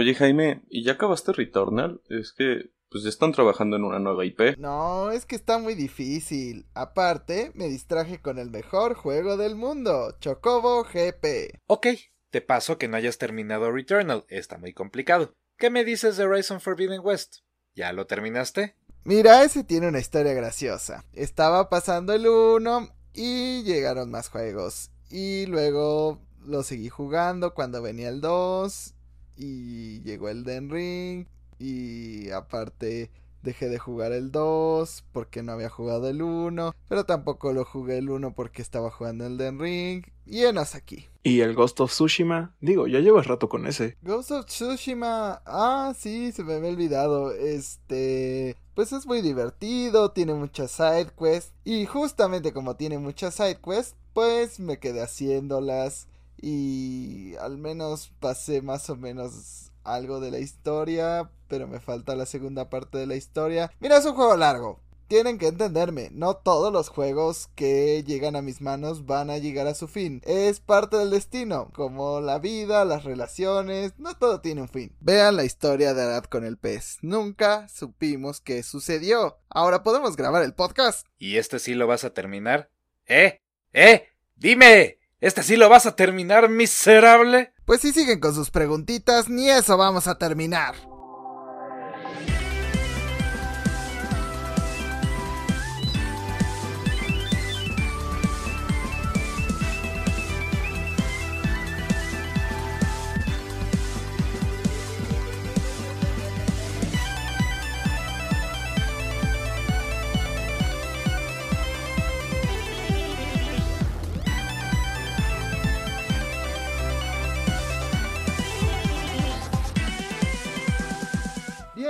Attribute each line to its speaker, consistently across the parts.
Speaker 1: Oye Jaime, ¿y ya acabaste Returnal? Es que pues ya están trabajando en una nueva IP.
Speaker 2: No, es que está muy difícil. Aparte, me distraje con el mejor juego del mundo, Chocobo GP.
Speaker 3: Ok, te paso que no hayas terminado Returnal, está muy complicado. ¿Qué me dices de Horizon Forbidden West? ¿Ya lo terminaste?
Speaker 2: Mira, ese tiene una historia graciosa. Estaba pasando el 1 y llegaron más juegos. Y luego lo seguí jugando cuando venía el 2 y llegó el Den Ring y aparte dejé de jugar el 2 porque no había jugado el 1, pero tampoco lo jugué el 1 porque estaba jugando el Den Ring y enos aquí.
Speaker 4: ¿Y el Ghost of Tsushima? Digo, ya llevas rato con ese.
Speaker 2: Ghost of Tsushima, ah, sí, se me había olvidado. Este, pues es muy divertido, tiene muchas side quests y justamente como tiene muchas side quests, pues me quedé haciéndolas y al menos pasé más o menos algo de la historia, pero me falta la segunda parte de la historia. Mira, es un juego largo. Tienen que entenderme, no todos los juegos que llegan a mis manos van a llegar a su fin. Es parte del destino, como la vida, las relaciones, no todo tiene un fin. Vean la historia de Arad con el pez. Nunca supimos qué sucedió. Ahora podemos grabar el podcast.
Speaker 3: ¿Y este sí lo vas a terminar? ¿Eh? ¿Eh? Dime. ¿Este sí lo vas a terminar, miserable?
Speaker 2: Pues si siguen con sus preguntitas, ni eso vamos a terminar.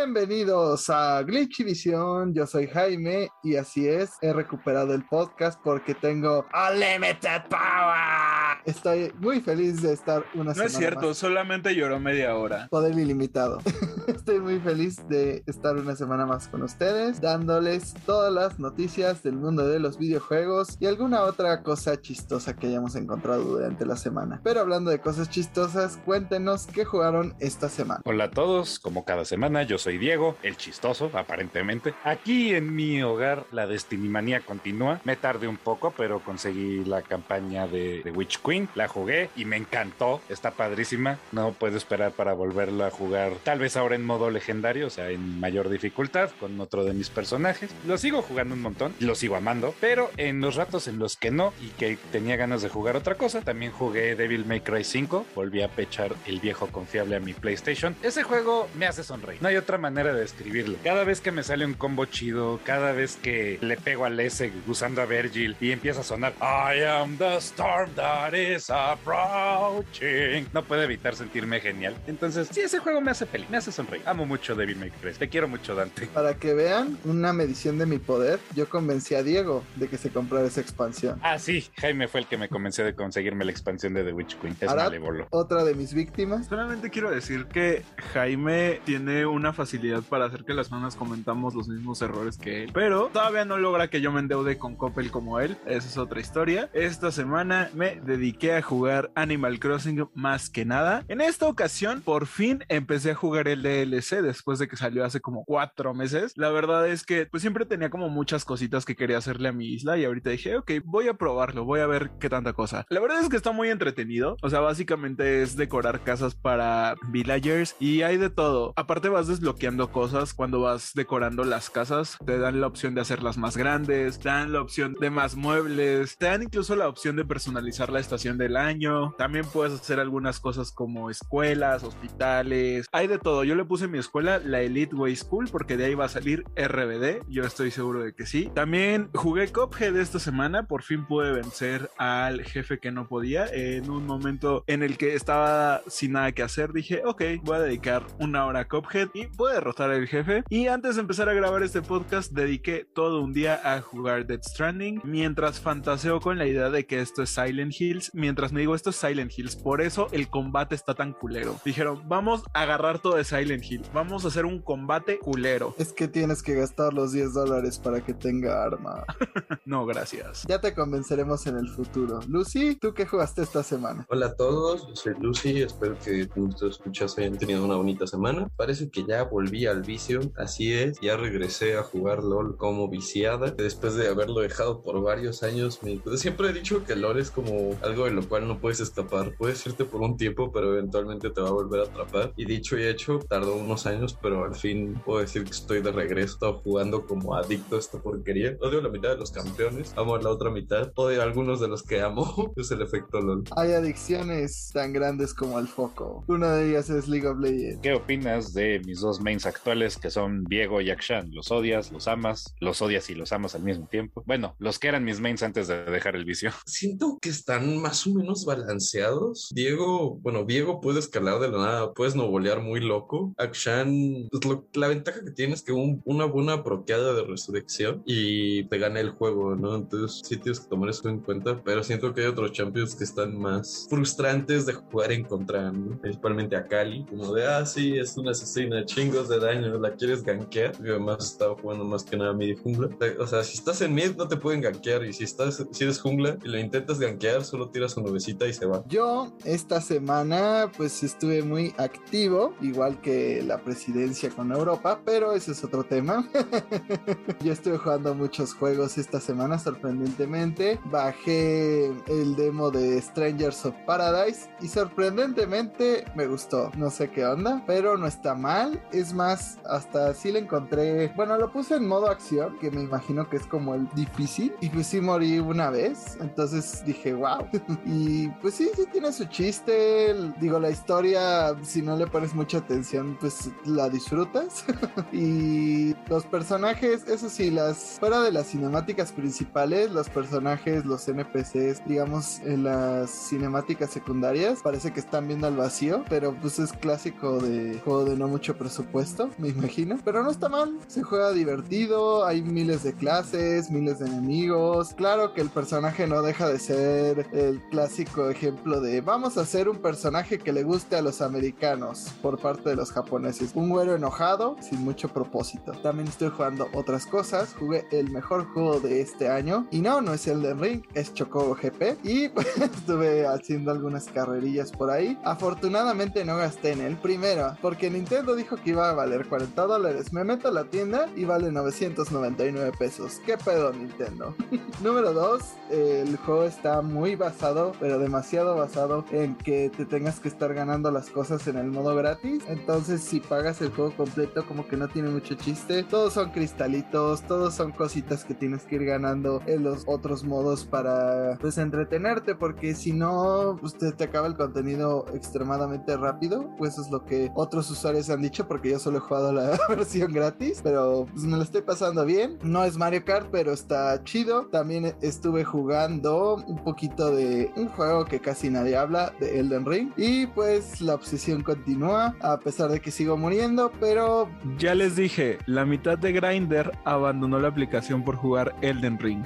Speaker 2: Bienvenidos a Glitchy Visión, yo soy Jaime y así es, he recuperado el podcast porque tengo Unlimited Power. Estoy muy feliz de estar una
Speaker 4: No
Speaker 2: semana
Speaker 4: es cierto,
Speaker 2: más.
Speaker 4: solamente lloró media hora.
Speaker 2: Poder ilimitado. Estoy muy feliz de estar una semana más con ustedes, dándoles todas las noticias del mundo de los videojuegos y alguna otra cosa chistosa que hayamos encontrado durante la semana. Pero hablando de cosas chistosas, cuéntenos qué jugaron esta semana.
Speaker 3: Hola a todos, como cada semana, yo soy Diego, el chistoso, aparentemente. Aquí en mi hogar la Destinimanía continúa. Me tardé un poco, pero conseguí la campaña de, de Witch Queen, la jugué y me encantó. Está padrísima. No puedo esperar para volverla a jugar, tal vez ahora en modo legendario, o sea, en mayor dificultad, con otro de mis personajes. Lo sigo jugando un montón, lo sigo amando, pero en los ratos en los que no y que tenía ganas de jugar otra cosa, también jugué Devil May Cry 5. Volví a pechar el viejo confiable a mi PlayStation. Ese juego me hace sonreír. No hay otra manera de describirlo. Cada vez que me sale un combo chido, cada vez que le pego al S usando a Virgil y empieza a sonar I am the storm that is approaching, no puedo evitar sentirme genial. Entonces, sí, ese juego me hace feliz, me hace sonreír. Amo mucho Devil May Cry. Te quiero mucho, Dante.
Speaker 2: Para que vean una medición de mi poder, yo convencí a Diego de que se comprara esa expansión.
Speaker 3: Ah, sí, Jaime fue el que me convenció de conseguirme la expansión de The Witch Queen. Es
Speaker 2: Arad,
Speaker 3: malévolo.
Speaker 2: otra de mis víctimas.
Speaker 4: Solamente quiero decir que Jaime tiene una facilidad para hacer que las personas comentamos los mismos errores que él, pero todavía no logra que yo me endeude con Coppel como él. Esa es otra historia. Esta semana me dediqué a jugar Animal Crossing más que nada. En esta ocasión, por fin empecé a jugar el DLC después de que salió hace como cuatro meses. La verdad es que pues siempre tenía como muchas cositas que quería hacerle a mi isla y ahorita dije, ok, voy a probarlo, voy a ver qué tanta cosa. La verdad es que está muy entretenido. O sea, básicamente es decorar casas para villagers y hay de todo. Aparte vas desbloqueando cosas cuando vas decorando las casas. Te dan la opción de hacerlas más grandes, te dan la opción de más muebles, te dan incluso la opción de personalizar la estación del año. También puedes hacer algunas cosas como escuelas, hospitales. Hay de todo. Yo le puse mi escuela la Elite Way School porque de ahí va a salir RBD. Yo estoy seguro de que sí. También jugué Cuphead esta semana. Por fin pude vencer al jefe que no podía. En un momento en el que estaba sin nada que hacer, dije, ok, voy a dedicar una hora a Cuphead y puede derrotar al jefe. Y antes de empezar a grabar este podcast, dediqué todo un día a jugar Dead Stranding, mientras fantaseo con la idea de que esto es Silent Hills, mientras me digo esto es Silent Hills, por eso el combate está tan culero. Dijeron, vamos a agarrar todo de Silent Hill, vamos a hacer un combate culero.
Speaker 2: Es que tienes que gastar los 10 dólares para que tenga arma.
Speaker 4: no, gracias.
Speaker 2: Ya te convenceremos en el futuro. Lucy, ¿tú qué jugaste esta semana?
Speaker 5: Hola a todos, yo soy Lucy, espero que nuestros escuchas hayan tenido una bonita semana. Parece que ya volví al vicio, así es, ya regresé a jugar LOL como viciada, después de haberlo dejado por varios años. Me... Pues siempre he dicho que LOL es como algo de lo cual no puedes escapar, puedes irte por un tiempo, pero eventualmente te va a volver a atrapar. Y dicho y hecho, tardó unos años, pero al fin puedo decir que estoy de regreso, he jugando como adicto a esta porquería. Odio la mitad de los campeones, amo la otra mitad, odio a algunos de los que amo, es el efecto LOL.
Speaker 2: Hay adicciones tan grandes como el foco. Una de ellas es League of Legends.
Speaker 3: ¿Qué opinas de mis dos mains actuales que son Diego y Akshan? ¿Los odias, los amas, los odias y los amas al mismo tiempo? Bueno, los que eran mis mains antes de dejar el vicio.
Speaker 5: Siento que están más o menos balanceados. Diego, bueno, Diego puede escalar de la nada, puedes no volear muy loco. Akshan, pues lo- la ventaja que tiene es que un- una buena proqueada de resurrección y te gana el juego, ¿no? Entonces sí tienes que tomar eso en cuenta, pero siento que hay otros champions que están más frustrantes de jugar en contra, ¿no? principalmente a Kali, como de, ah, sí, es una asesina, de daño, la quieres gankear. Yo además estaba jugando más que nada y jungla. O sea, si estás en mid no te pueden gankear y si estás, si eres jungla y lo intentas gankear, solo tiras su nubecita y se va.
Speaker 2: Yo esta semana pues estuve muy activo, igual que la presidencia con Europa, pero ese es otro tema. Yo estuve jugando muchos juegos esta semana, sorprendentemente. Bajé el demo de Strangers of Paradise y sorprendentemente me gustó. No sé qué onda, pero no está mal. Es más, hasta sí le encontré. Bueno, lo puse en modo acción, que me imagino que es como el difícil. Y pues sí morí una vez. Entonces dije, wow. y pues sí, sí tiene su chiste. Digo, la historia, si no le pones mucha atención, pues la disfrutas. y los personajes, eso sí, las fuera de las cinemáticas principales, los personajes, los NPCs, digamos, en las cinemáticas secundarias, parece que están viendo al vacío, pero pues es clásico de juego de no mucho presupuesto, me imagino. Pero no está mal, se juega divertido, hay miles de clases, miles de enemigos. Claro que el personaje no deja de ser el clásico ejemplo de vamos a hacer un personaje que le guste a los americanos por parte de los japoneses. Un güero enojado sin mucho propósito. También estoy jugando otras cosas. Jugué el mejor juego de este año. Y no, no es Elden Ring, es Chocobo GP. Y pues, estuve haciendo algunas carrerillas por ahí. Afortunadamente no gasté en él. Primero, porque Nintendo dijo que iba a valer 40 dólares. Me meto a la tienda y vale 999 pesos. ¿Qué pedo, Nintendo? Número 2, el juego está muy basado, pero demasiado basado en que te tengas que estar ganando las cosas en el modo gratis. Entonces, si pagas el juego completo, como que no tiene mucho chiste. Todos son cristalitos, todos son cositas que tienes que ir ganando en los otros modos para pues entretenerte, porque si no, pues te, acaba el contenido extremadamente rápido. Pues es lo que otros usuarios han dicho, porque yo solo he jugado la versión gratis, pero pues me lo estoy pasando bien. No es Mario Kart, pero está chido. También estuve jugando un poquito de un juego que casi nadie habla, de Elden Ring. Y pues la obsesión continúa, a pesar de que sigo muriendo, pero
Speaker 4: Ya les dije, la mitad de Grinder abandonó la aplicación por jugar Elden Ring.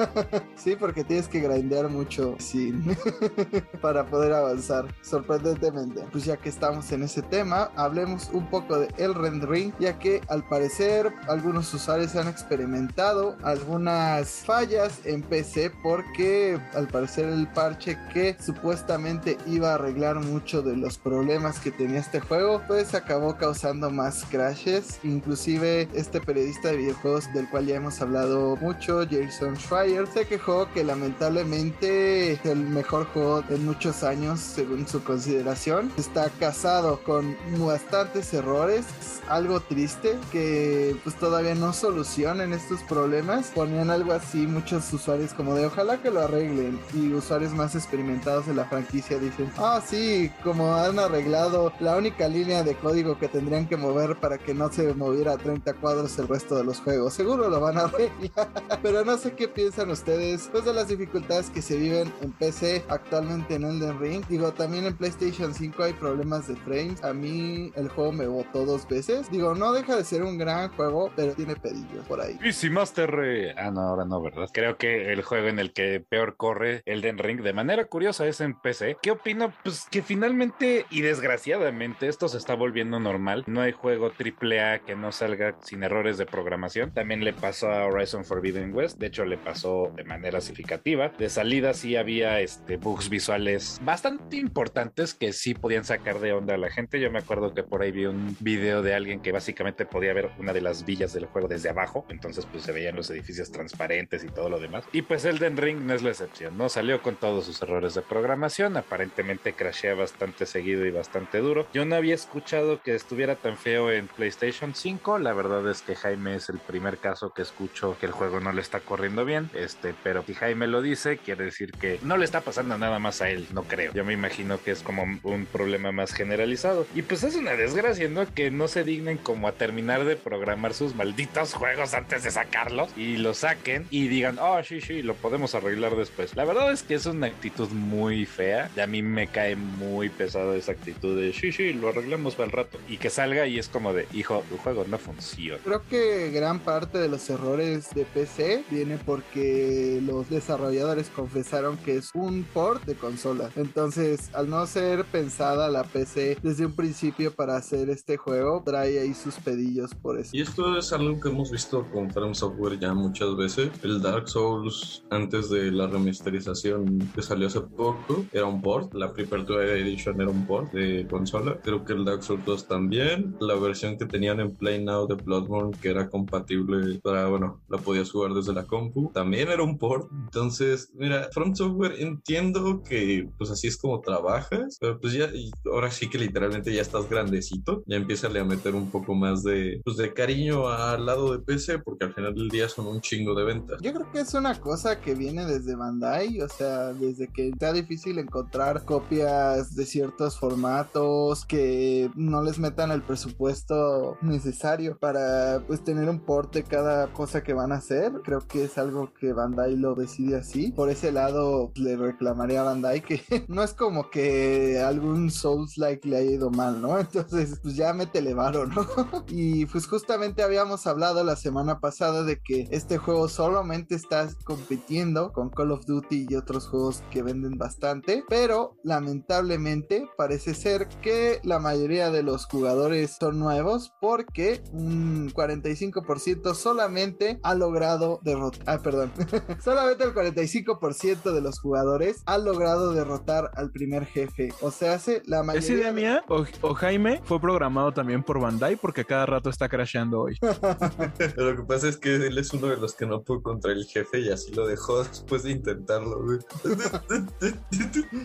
Speaker 2: sí, porque tienes que grindear mucho sin para poder avanzar, sorprendentemente. Pues ya que estamos en ese tema, hablemos un poco de Elden Ring, ya que al parecer algunos usuarios han experimentado algunas fallas en PC porque al parecer el parche que supuestamente iba a arreglar mucho de los problemas que tenía este juego, pues acabó causando más crashes. Inclusive este periodista de videojuegos del cual ya hemos hablado mucho, Jason Schreier, se quejó que lamentablemente el mejor juego en muchos años, según su consideración, está casado con bastantes errores. Es algo triste que pues todavía no solucionen estos problemas. Ponían algo así muchos usuarios como de ojalá que lo arreglen y usuarios más experimentados de la franquicia dicen, ah sí, como han arreglado la única línea de código que tendrían que mover para que no se moviera a 30 cuadros el resto de los juegos. Seguro lo van a arreglar, pero no sé qué piensan ustedes pues de las dificultades que se viven en PC actualmente en Elden Ring. Digo, también en PlayStation 5 hay problemas de frames. A mí el juego me botó dos veces. Digo, no deja de ser un gran juego, pero tiene pedillos por ahí.
Speaker 3: PC Master. eh, Ah, no, ahora no, ¿verdad? Creo que el juego en el que peor corre Elden Ring de manera curiosa es en PC. ¿Qué opino? Pues que finalmente y desgraciadamente esto se está volviendo normal. No hay juego AAA que no salga sin errores de programación. También le pasó a Horizon Forbidden West. De hecho, le pasó de manera significativa. De salida sí había este, bugs visuales bastante importantes que sí podían sacar de onda a la gente. Yo me acuerdo que por ahí vi un video de alguien que básicamente podía ver una de las villas del juego desde abajo. Entonces, pues se veían los edificios transparentes y todo lo demás. Y pues Elden Ring no es la excepción, ¿no? Salió con todos sus errores de programación. Aparentemente crashea bastante seguido y bastante duro. Yo no había escuchado que estuviera tan feo en PlayStation 5. La verdad es que Jaime es el primer caso que escucho que el juego no le está corriendo bien. Este, pero si Jaime lo dice, quiere decir que no le está pasando nada más a él, no creo. Yo me imagino que es como un problema más generalizado. Y pues es una desgracia, ¿no? Que no se dignen como a terminar de programar sus malditos juegos antes de sacarlos y lo saquen y digan, oh, sí, sí, lo podemos arreglar después. La verdad es que es una actitud muy fea y a mí me cae muy pesado esa actitud de, sí, sí, lo arreglamos para el rato. Y que salga y es como de, hijo, tu juego no funciona.
Speaker 2: Creo que gran parte de los errores de PC viene porque los desarrolladores confesaron que es un port de consola. Entonces, al no ser pensada la PC desde un principio para hacer este juego, trae ahí sus pedillos por eso.
Speaker 5: Y esto es algo que hemos visto con From Software ya muchas veces. El Dark Souls, antes de la remasterización que salió hace poco, era un port. La Prepare Edition era un port de consola. Creo que el Dark Souls 2 también. La versión que tenían en Play Now de Bloodborne, que era compatible para, bueno, la podías jugar desde la compu, también era un port. Entonces, mira, From Software entiendo que pues así es como trabajas, pero pues ya, ahora sí que literalmente ya estás grandecito, ya empieza a meter un poco más de, pues de cariño al lado de PC, porque al final del día son un chingo de ventas.
Speaker 2: Yo creo que es una cosa que viene desde Bandai, o sea, desde que está difícil encontrar copias de ciertos formatos que no les metan el presupuesto necesario para pues tener un port de cada cosa que van a hacer. Creo que es algo que Bandai lo decide así. Por ese lado le reclamaría a Bandai que no es como que algún Souls like le haya ido mal, ¿no? Entonces, pues ya me televaro, ¿no? y pues justamente habíamos hablado la semana pasada de que este juego solamente está compitiendo con Call of Duty y otros juegos que venden bastante, pero lamentablemente parece ser que la mayoría de los jugadores son nuevos porque un 45% solamente ha logrado derrotar, ah, perdón, solamente el 45% de los jugadores ha logrado derrotar al primer jefe, o sea, hace la mayoría
Speaker 4: ¿Es idea
Speaker 2: de-
Speaker 4: mía o, o Jaime fue programado también por Bandai porque cada rato está crasheando hoy?
Speaker 5: Lo que pasa es que él es uno de los que no pudo contra el jefe y así lo dejó después de intentarlo, güey.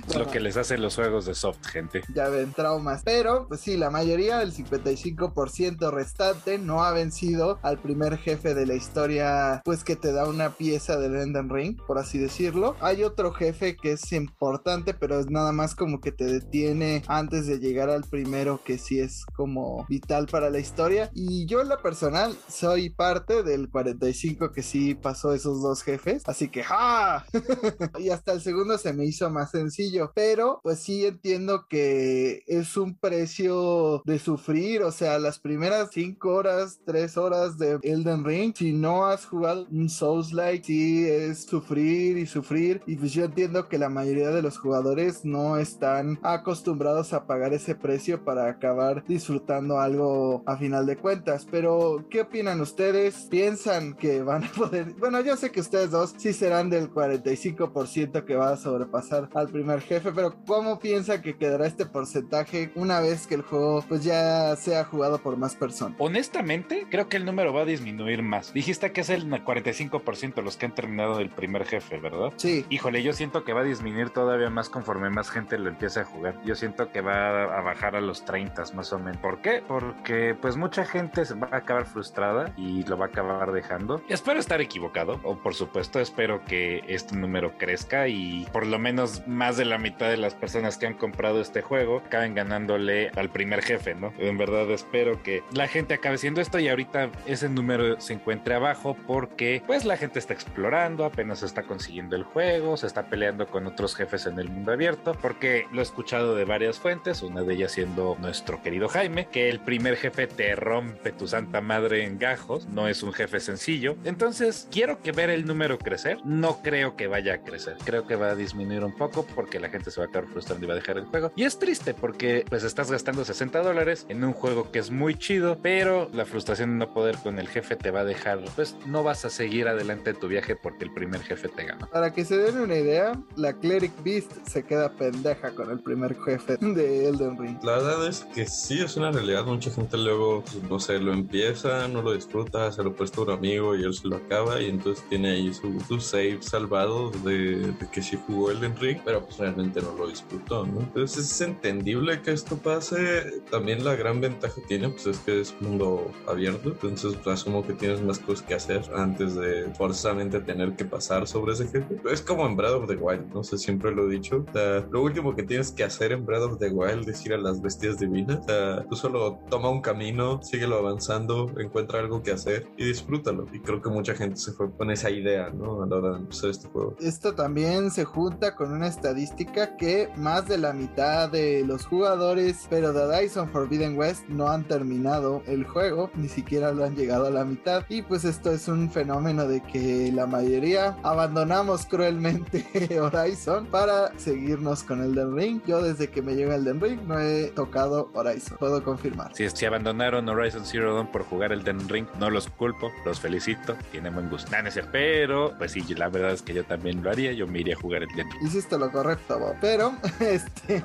Speaker 3: Es lo que les hacen los juegos de soft, gente.
Speaker 2: ya ven traumas. Pero, pues sí, la mayoría, el 55% restante, no ha vencido al primer jefe de la historia, pues que te da una pieza del Elden Ring, por así decirlo. Hay otro jefe que es importante, pero es nada más como que te detiene antes de llegar al primero, que sí es como vital para la historia. Y yo en lo personal soy parte del 45 que sí pasó esos dos jefes. Así que, ¡ja! y hasta el segundo se me hizo más sencillo. Pero pues sí entiendo que es un precio de sufrir. O sea, las primeras 5 horas, 3 horas de Elden Ring, si no has jugado un Souls like, sí es sufrir y sufrir. Y pues yo entiendo que la mayoría de los jugadores no están acostumbrados a pagar ese precio para acabar disfrutando algo a final de cuentas. Pero, ¿qué opinan ustedes? ¿Piensan que van a poder? Bueno, yo sé que ustedes dos sí serán del 45% que va a sobrepasar al primer jefe, pero ¿cómo piensan que quedará este porcentaje una vez que el juego pues ya sea jugado por más personas?
Speaker 3: Honestamente, creo que el número va a disminuir más. Dijiste que es el 45% los que han terminado el primer jefe, ¿verdad?
Speaker 2: Sí,
Speaker 3: Híjole, yo siento que va a disminuir todavía más conforme más gente lo empiece a jugar. Yo siento que va a bajar a los 30 más o menos. ¿Por qué? Porque pues mucha gente se va a acabar frustrada y lo va a acabar dejando. Espero estar equivocado, o por supuesto espero que este número crezca y por lo menos más de la mitad de las personas que han comprado este juego acaben ganándole al primer jefe, ¿no? En verdad espero que la gente acabe siendo esto y ahorita ese número se encuentre abajo porque pues la gente está explorando, apenas está consiguiendo el juego, se está peleando con otros jefes en el mundo abierto, porque lo he escuchado de varias fuentes, una de ellas siendo nuestro querido Jaime Que el primer jefe te rompe tu santa madre en gajos, no es un jefe sencillo. Entonces, quiero que ver el número crecer. No creo que vaya a crecer. Creo que va a disminuir un poco porque la gente se va a quedar frustrando y va a dejar el juego. Y es triste porque pues estás gastando 60 dólares en un juego que es muy chido, pero la frustración de no poder con el jefe te va a dejar, pues no vas a seguir adelante en tu viaje porque el primer jefe te ganó.
Speaker 2: Para que se den una idea, la Cleric Beast se queda pendeja con el primer jefe de Elden Ring.
Speaker 5: La verdad es que sí es una realidad. Mucha gente luego, pues, no sé, lo empieza, no lo disfruta, se lo presta a un amigo y él se lo acaba y entonces tiene ahí su, su save salvado de, que sí jugó Elden Ring, pero pues realmente no lo disfrutó, ¿no? Entonces es entendible que esto pase. También la gran ventaja tiene, pues es que es mundo abierto, entonces pues, asumo que tienes más cosas que hacer antes de forzosamente tener que pasar sobre ese jefe. Es como en Breath of the Wild, no sé, siempre lo he dicho. Lo último que tienes que hacer en Breath of the Wild es ir a las bestias divinas. O sea, tú solo toma un camino, síguelo avanzando, encuentra algo que hacer y disfrútalo. Y creo que mucha gente se fue con esa idea, ¿no? A la hora de empezar este juego.
Speaker 2: Esto también se junta con una estadística que más de la mitad de los jugadores, pero de Dyson Forbidden West no han terminado el juego, ni siquiera lo han llegado a la mitad. Y pues esto es un fenómeno de que la mayoría abandonamos cruelmente Horizon para seguirnos con Elden Ring. Yo desde que me llega Elden Ring no he tocado Horizon, confirmar.
Speaker 3: Si, si abandonaron Horizon Zero Dawn por jugar el Den Ring, no los culpo, los felicito, tienen buen gusto. Nah, no pero pues sí, la verdad es que yo también lo haría, yo me iría a jugar el Den Ring.
Speaker 2: Hiciste lo correcto, Bob. Pero, este,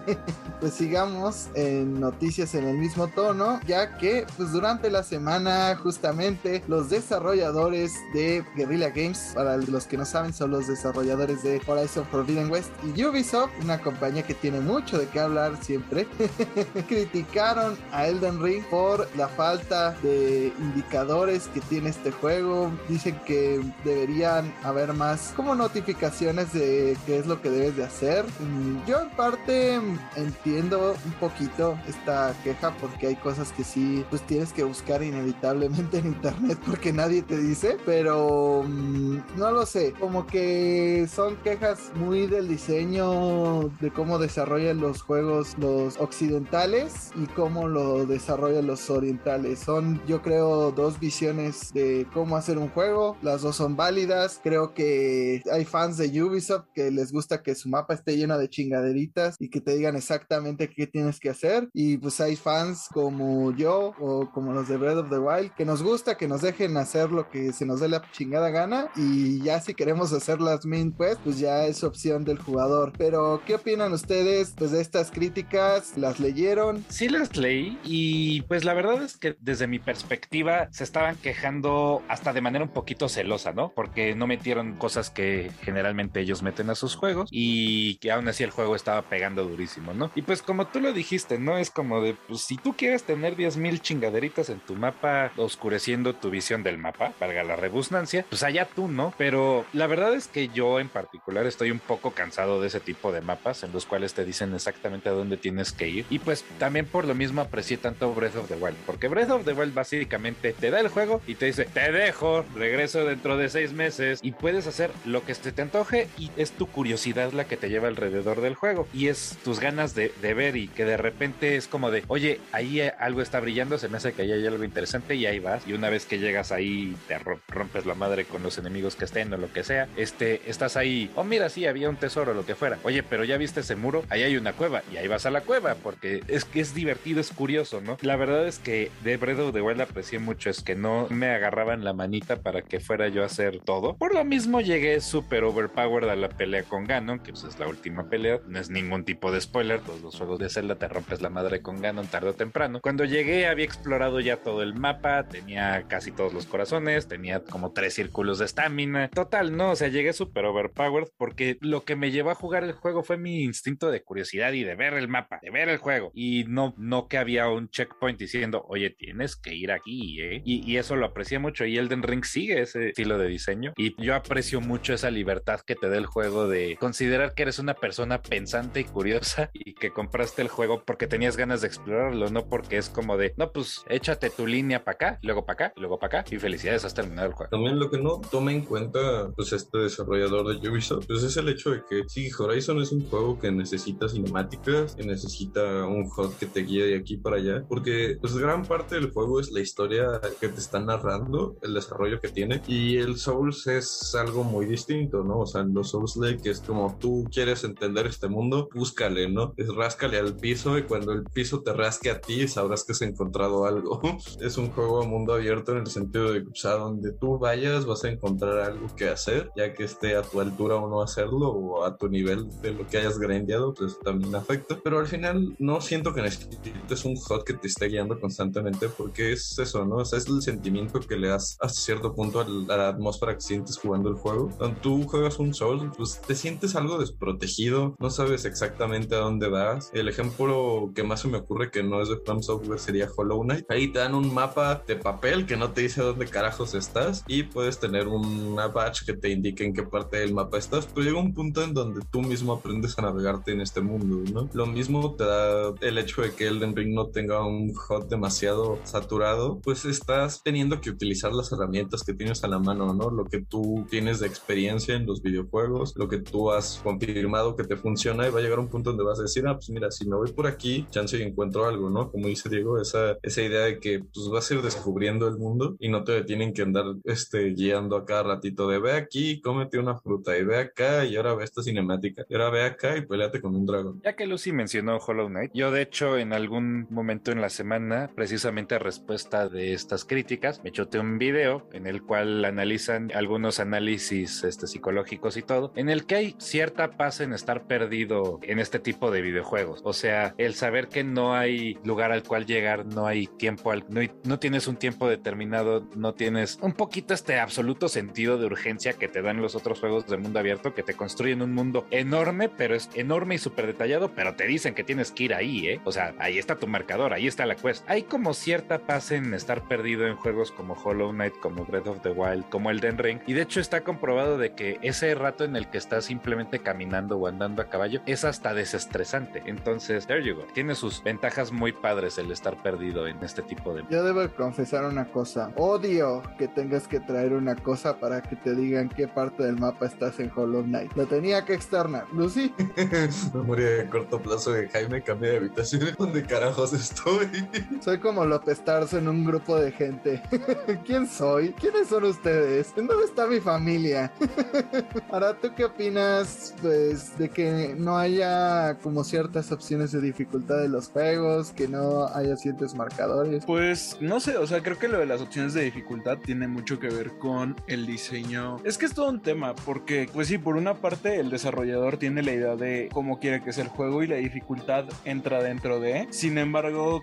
Speaker 2: pues sigamos en noticias en el mismo tono, ya que, pues durante la semana, justamente, los desarrolladores de Guerrilla Games, para los que no saben, son los desarrolladores de Horizon Forbidden West y Ubisoft, una compañía que tiene mucho de qué hablar siempre, criticaron a Elden Ring por la falta de indicadores que tiene este juego. Dicen que deberían haber más como notificaciones de qué es lo que debes de hacer. Mm, Yo en parte entiendo un poquito esta queja porque hay cosas que sí pues tienes que buscar inevitablemente en internet porque nadie te dice, pero mm, no lo sé, como que son quejas muy del diseño de cómo desarrollan los juegos los occidentales y cómo lo desarrollan los orientales. Son yo creo dos visiones de cómo hacer un juego, las dos son válidas, creo que hay fans de Ubisoft que les gusta que su mapa esté lleno de chingaderitas y que te digan exactamente qué tienes que hacer. Y pues hay fans como yo o como los de Breath of the Wild que nos gusta que nos dejen hacer lo que se nos dé la chingada gana. Y ya si queremos hacer las main quest pues ya es opción del jugador. Pero qué opinan ustedes pues de estas críticas las leyeron
Speaker 3: Sí las leí y pues la verdad es que desde mi perspectiva se estaban quejando hasta de manera un poquito celosa, ¿no? Porque no metieron cosas que generalmente ellos meten a sus juegos y que aún así el juego estaba pegando durísimo, ¿no? Y pues como tú lo dijiste, ¿no? Es como de, pues si tú quieres tener 10.000 chingaderitas en tu mapa oscureciendo tu visión del mapa, valga la redundancia, pues allá tú, ¿no? Pero la verdad es que yo en particular estoy un poco cansado de ese tipo de mapas en los cuales te dicen exactamente a dónde tienes que ir. Y pues también por lo mismo aprecié tanto Breath of the Wild, porque Breath of the Wild básicamente te da el juego y te dice, te dejo, regreso dentro de seis meses y puedes hacer lo que se te antoje y es tu curiosidad la que te lleva alrededor del juego y es tus ganas de, de ver y que de repente es como de, oye, ahí eh, algo está brillando, se me hace que ahí hay algo interesante y ahí vas y una vez que llegas ahí te ro- rompes la madre con los enemigos que estén o lo que sea, este, estás ahí, oh mira, sí, había un tesoro, lo que fuera, oye, pero ya viste ese muro, ahí hay una cueva y ahí vas a la cueva porque es que es divertido, es curioso, ¿no? La verdad es que de Breath of the Wild aprecié mucho, es que no me agarraban la manita para que fuera yo a hacer todo. Por lo mismo llegué súper overpowered a la pelea con Ganon, que pues es la última pelea, no es ningún tipo de spoiler, todos los juegos de Zelda te rompes la madre con Ganon tarde o temprano. Cuando llegué había explorado ya todo el mapa, tenía casi todos los corazones, tenía como tres círculos de estamina. Total, no, o sea, llegué súper overpowered porque lo que me llevó a jugar el juego fue mi instinto de curiosidad y de ver el mapa, de ver el juego. Y no, no que había un checkpoint diciendo, oye, tienes que ir aquí, ¿eh? Y, y eso lo aprecié mucho. Y Elden Ring sigue ese estilo de diseño. Y yo aprecio mucho esa libertad que te da el juego de considerar que eres una persona pensante y curiosa y que compraste el juego porque tenías ganas de explorarlo, no porque es como de, no, pues échate tu línea para acá, luego para acá, luego para acá y felicidades, has terminado el juego.
Speaker 5: También lo que no toma en cuenta pues este desarrollador de Ubisoft pues es el hecho de que sí, Horizon es un juego que necesita cinemáticas, que necesita un HUD que te guíe aquí para allá, porque pues gran parte del juego es la historia que te está narrando, el desarrollo que tiene, y el Souls es algo muy distinto, ¿no? O sea, los Souls Lake es como tú quieres entender este mundo, búscale, ¿no? Es ráscale al piso y cuando el piso te rasque a ti, sabrás que has encontrado algo. es un juego a mundo abierto en el sentido de que, o sea, donde tú vayas vas a encontrar algo que hacer, ya que esté a tu altura o no hacerlo, o a tu nivel de lo que hayas grandeado, pues también afecta. Pero al final no siento que necesites un HUD que te esté guiando constantemente, porque es eso, ¿no? O sea, es el sentimiento que le das hasta cierto punto a la atmósfera que sientes jugando el juego. Cuando tú juegas un Soul, pues te sientes algo desprotegido, no sabes exactamente a dónde vas. El ejemplo que más se me ocurre que no es de From Software sería Hollow Knight. Ahí te dan un mapa de papel que no te dice dónde carajos estás y puedes tener una badge que te indique en qué parte del mapa estás, pero llega un punto en donde tú mismo aprendes a navegarte en este mundo, ¿no? Lo mismo te da el hecho de que Elden Ring no tenga un HUD demasiado saturado, pues estás teniendo que utilizar las herramientas que tienes a la mano, ¿no? Lo que tú tienes de experiencia en los videojuegos, lo que tú has confirmado que te funciona y va a llegar un punto donde vas a decir, ah, pues mira, si me voy por aquí, chance y encuentro algo, ¿no? Como dice Diego, esa, esa idea de que pues vas a ir descubriendo el mundo y no te tienen que andar este, guiando a cada ratito de ve aquí, cómete una fruta y ve acá y ahora ve esta cinemática y ahora ve acá y peleate con un dragón.
Speaker 3: Ya que Lucy mencionó Hollow Knight, yo de hecho en algún momento en la semana, precisamente a respuesta de estas críticas, me choteé un video en el cual analizan algunos análisis este, psicológicos y todo, en el que hay cierta paz en estar perdido en este tipo de videojuegos. O sea, el saber que no hay lugar al cual llegar, no hay tiempo, al, no, no tienes un tiempo determinado, no tienes un poquito este absoluto sentido de urgencia que te dan los otros juegos de mundo abierto que te construyen un mundo enorme, pero es enorme y súper detallado, pero te dicen que tienes que ir ahí, ¿eh? O sea, ahí está tu marcador, ahí está la quest. Hay como cierta paz en estar perdido en juegos como Hollow Knight, como Breath of the Wild, como Elden Ring, y de hecho está comprobado de que ese rato en el que estás simplemente caminando o andando a caballo es hasta desestresante. Entonces, there you go. Tiene sus ventajas muy padres el estar perdido en este tipo de...
Speaker 2: Yo debo confesar una cosa. Odio que tengas que traer una cosa para que te digan qué parte del mapa estás en Hollow Knight. Lo tenía que externar. Lucy.
Speaker 5: Memoria de corto plazo de Jaime cambia de habitación. ¿Dónde estoy?
Speaker 2: Soy como López Tarso en un grupo de gente. ¿Quién soy? ¿Quiénes son ustedes? ¿En dónde está mi familia? Ahora, ¿tú qué opinas, pues, de que no haya como ciertas opciones de dificultad de los juegos, que no haya ciertos marcadores?
Speaker 4: Pues, no sé, o sea, creo que lo de las opciones de dificultad tiene mucho que ver con el diseño. Es que es todo un tema, porque, pues sí, por una parte, el desarrollador tiene la idea de cómo quiere que sea el juego y la dificultad entra dentro de. Sin embargo,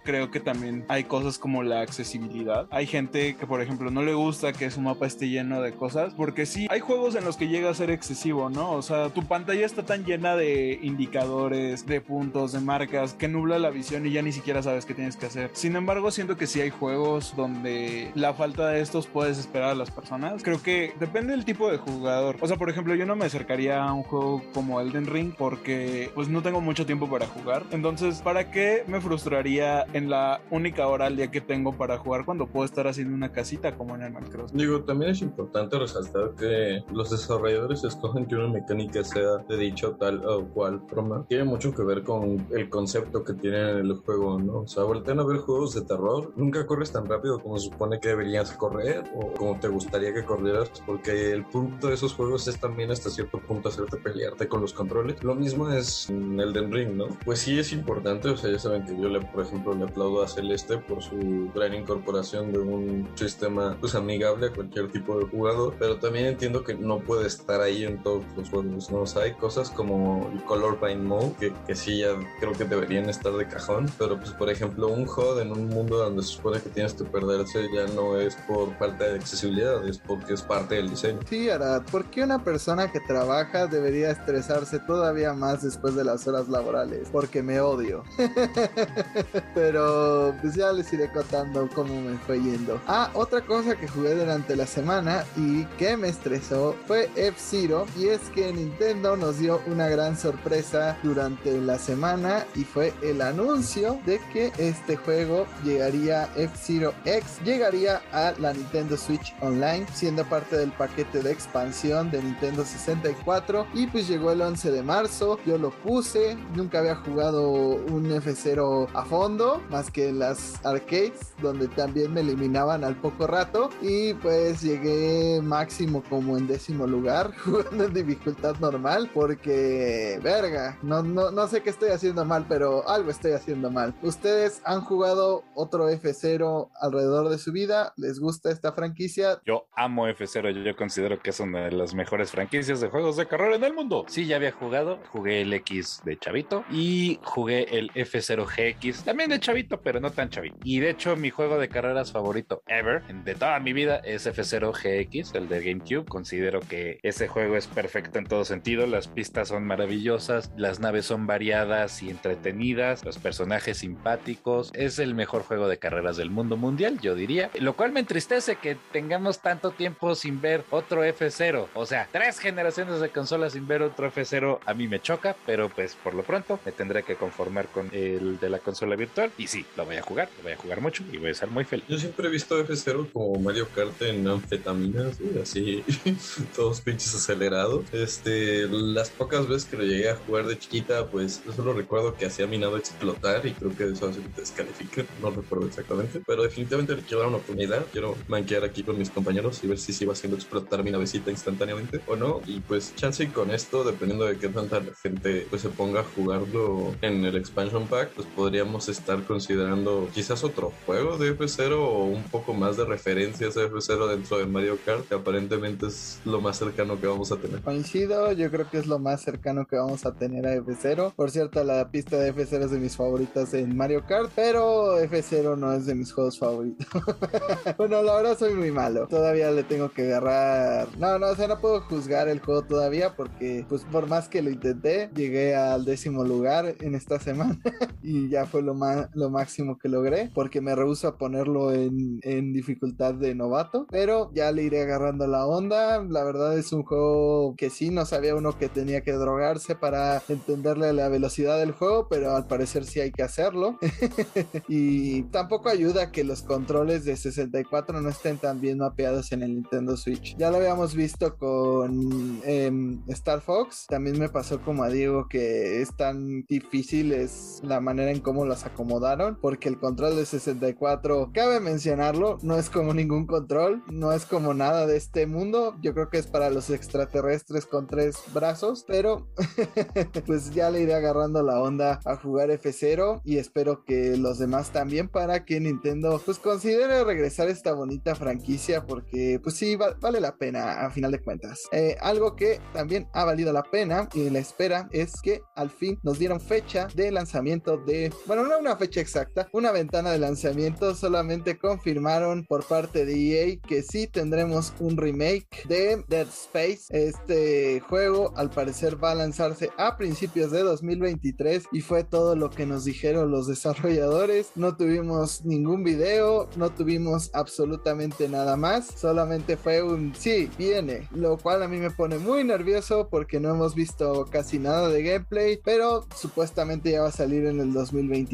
Speaker 4: creo que también hay cosas como la accesibilidad. Hay gente que, por ejemplo, no le gusta que su mapa esté lleno de cosas, porque sí, hay juegos en los que llega a ser excesivo, ¿no? O sea, tu pantalla está tan llena de indicadores, de puntos, de marcas, que nubla la visión y ya ni siquiera sabes qué tienes que hacer. Sin embargo, siento que sí hay juegos donde la falta de estos puedes esperar a las personas. Creo que depende del tipo de jugador. O sea, por ejemplo, yo no me acercaría a un juego como Elden Ring porque pues no tengo mucho tiempo para jugar. Entonces, ¿para qué me frustraría en la única hora al día que tengo para jugar cuando puedo estar haciendo una casita como en Animal Crossing?
Speaker 5: Digo, también es importante resaltar que los desarrolladores escogen que una mecánica sea de dicho tal o cual forma. Tiene mucho que ver con el concepto que tiene el juego, ¿no? O sea, voltean a ver juegos de terror, nunca corres tan rápido como se supone que deberías correr o como te gustaría que corrieras, porque el punto de esos juegos es también hasta cierto punto hacerte pelearte con los controles. Lo mismo es en Elden Ring, ¿no? Pues sí es importante, o sea, ya saben que yo, le, por ejemplo, le aplaudo a Celeste por su gran incorporación de un sistema pues amigable a cualquier tipo de jugador, pero también entiendo que no puede estar ahí en todos los juegos, ¿no? O sea, hay cosas como el Color Paint Mode que, que sí ya creo que deberían estar de cajón, pero pues por ejemplo un HUD en un mundo donde se supone que tienes que perderse ya no es por falta de accesibilidad, es porque es parte del diseño.
Speaker 2: Sí, Arad, ¿por qué una persona que trabaja debería estresarse todavía más después de las horas laborales? Porque me odio. Pero pues ya les iré contando cómo me fue yendo. Ah, otra cosa que jugué durante la semana y que me estresó fue F-Zero y es que Nintendo nos dio una gran sorpresa durante la semana y fue el anuncio de que este juego llegaría F-Zero X llegaría a la Nintendo Switch Online siendo parte del paquete de expansión de Nintendo 64 y pues llegó el 11 de marzo yo lo puse nunca había jugado un F0 a fondo, más que en las arcades, donde también me eliminaban al poco rato. Y pues llegué máximo como en décimo lugar, jugando en dificultad normal, porque, verga, no, no, no sé qué estoy haciendo mal, pero algo estoy haciendo mal. ¿Ustedes han jugado otro F0 alrededor de su vida? ¿Les gusta esta franquicia?
Speaker 3: Yo amo F0, yo, yo considero que es una de las mejores franquicias de juegos de carrera en el mundo. Sí, ya había jugado, jugué el X de chavito y jugué el F0GX, también de chavito, pero no tan chavito. Y de hecho, mi juego de carreras favorito ever de toda mi vida es F0GX, el de GameCube. Considero que ese juego es perfecto en todo sentido. Las pistas son maravillosas, las naves son variadas y entretenidas, los personajes simpáticos. Es el mejor juego de carreras del mundo mundial, yo diría. Lo cual me entristece que tengamos tanto tiempo sin ver otro F0. O sea, tres generaciones de consolas sin ver otro F0 a mí me choca, pero pues por lo pronto me tendré que conformar con el de la consola virtual. Y sí, lo voy a jugar, lo voy a jugar mucho y voy a estar muy feliz.
Speaker 5: Yo siempre he visto F0 como Mario Kart en anfetaminas, güey, así, todos pinches acelerados. Este, las pocas veces que lo llegué a jugar de chiquita, pues yo solo recuerdo que hacía mi explotar y creo que eso hace que te descalifique, no recuerdo exactamente, pero definitivamente le quiero dar una oportunidad, quiero manquear aquí con mis compañeros y ver si iba haciendo explotar mi navecita instantáneamente o no, y pues chance y con esto, dependiendo de qué tanta gente pues se ponga a jugarlo en el expansion pack, pues podríamos estar considerando quizás otro juego de F0 o un poco más de referencias a F0 dentro de Mario Kart, que aparentemente es lo más cercano que vamos a tener.
Speaker 2: Coincido, yo creo que es lo más cercano que vamos a tener a F0. Por cierto, la pista de F0 es de mis favoritas en Mario Kart, pero F0 no es de mis juegos favoritos. bueno, la verdad soy muy malo. Todavía le tengo que agarrar. No, no, o sea, no puedo juzgar el juego todavía porque, pues, por más que lo intenté, llegué al décimo lugar en esta semana y ya fue lo, lo máximo que logré porque me rehuso a ponerlo en, en dificultad de novato, pero ya le iré agarrando la onda. La verdad es un juego que sí, no sabía uno que tenía que drogarse para entenderle la velocidad del juego, pero al parecer sí hay que hacerlo. y tampoco ayuda que los controles de 64 no estén tan bien mapeados en el Nintendo Switch. Ya lo habíamos visto con eh, Star Fox, también me pasó como a Diego que es tan difícil es la manera en cómo los acomodaron, porque el control de 64, cabe mencionarlo, no es como ningún control, no es como nada de este mundo, yo creo que es para los extraterrestres con tres brazos, pero pues ya le iré agarrando la onda a jugar F0 y espero que los demás también para que Nintendo pues considere regresar esta bonita franquicia porque pues sí va- vale la pena a final de cuentas. Eh, algo que también ha valido la pena y la espera es que al fin nos dieron fecha de lanzamiento de, bueno, una fecha exacta, una ventana de lanzamiento, solamente confirmaron por parte de EA que sí tendremos un remake de Dead Space. Este juego al parecer va a lanzarse a principios de 2023 y fue todo lo que nos dijeron los desarrolladores. No tuvimos ningún video, no tuvimos absolutamente nada más, solamente fue un sí, viene, lo cual a mí me pone muy nervioso porque no hemos visto casi nada de gameplay, pero supuestamente ya va a salir en el 2023.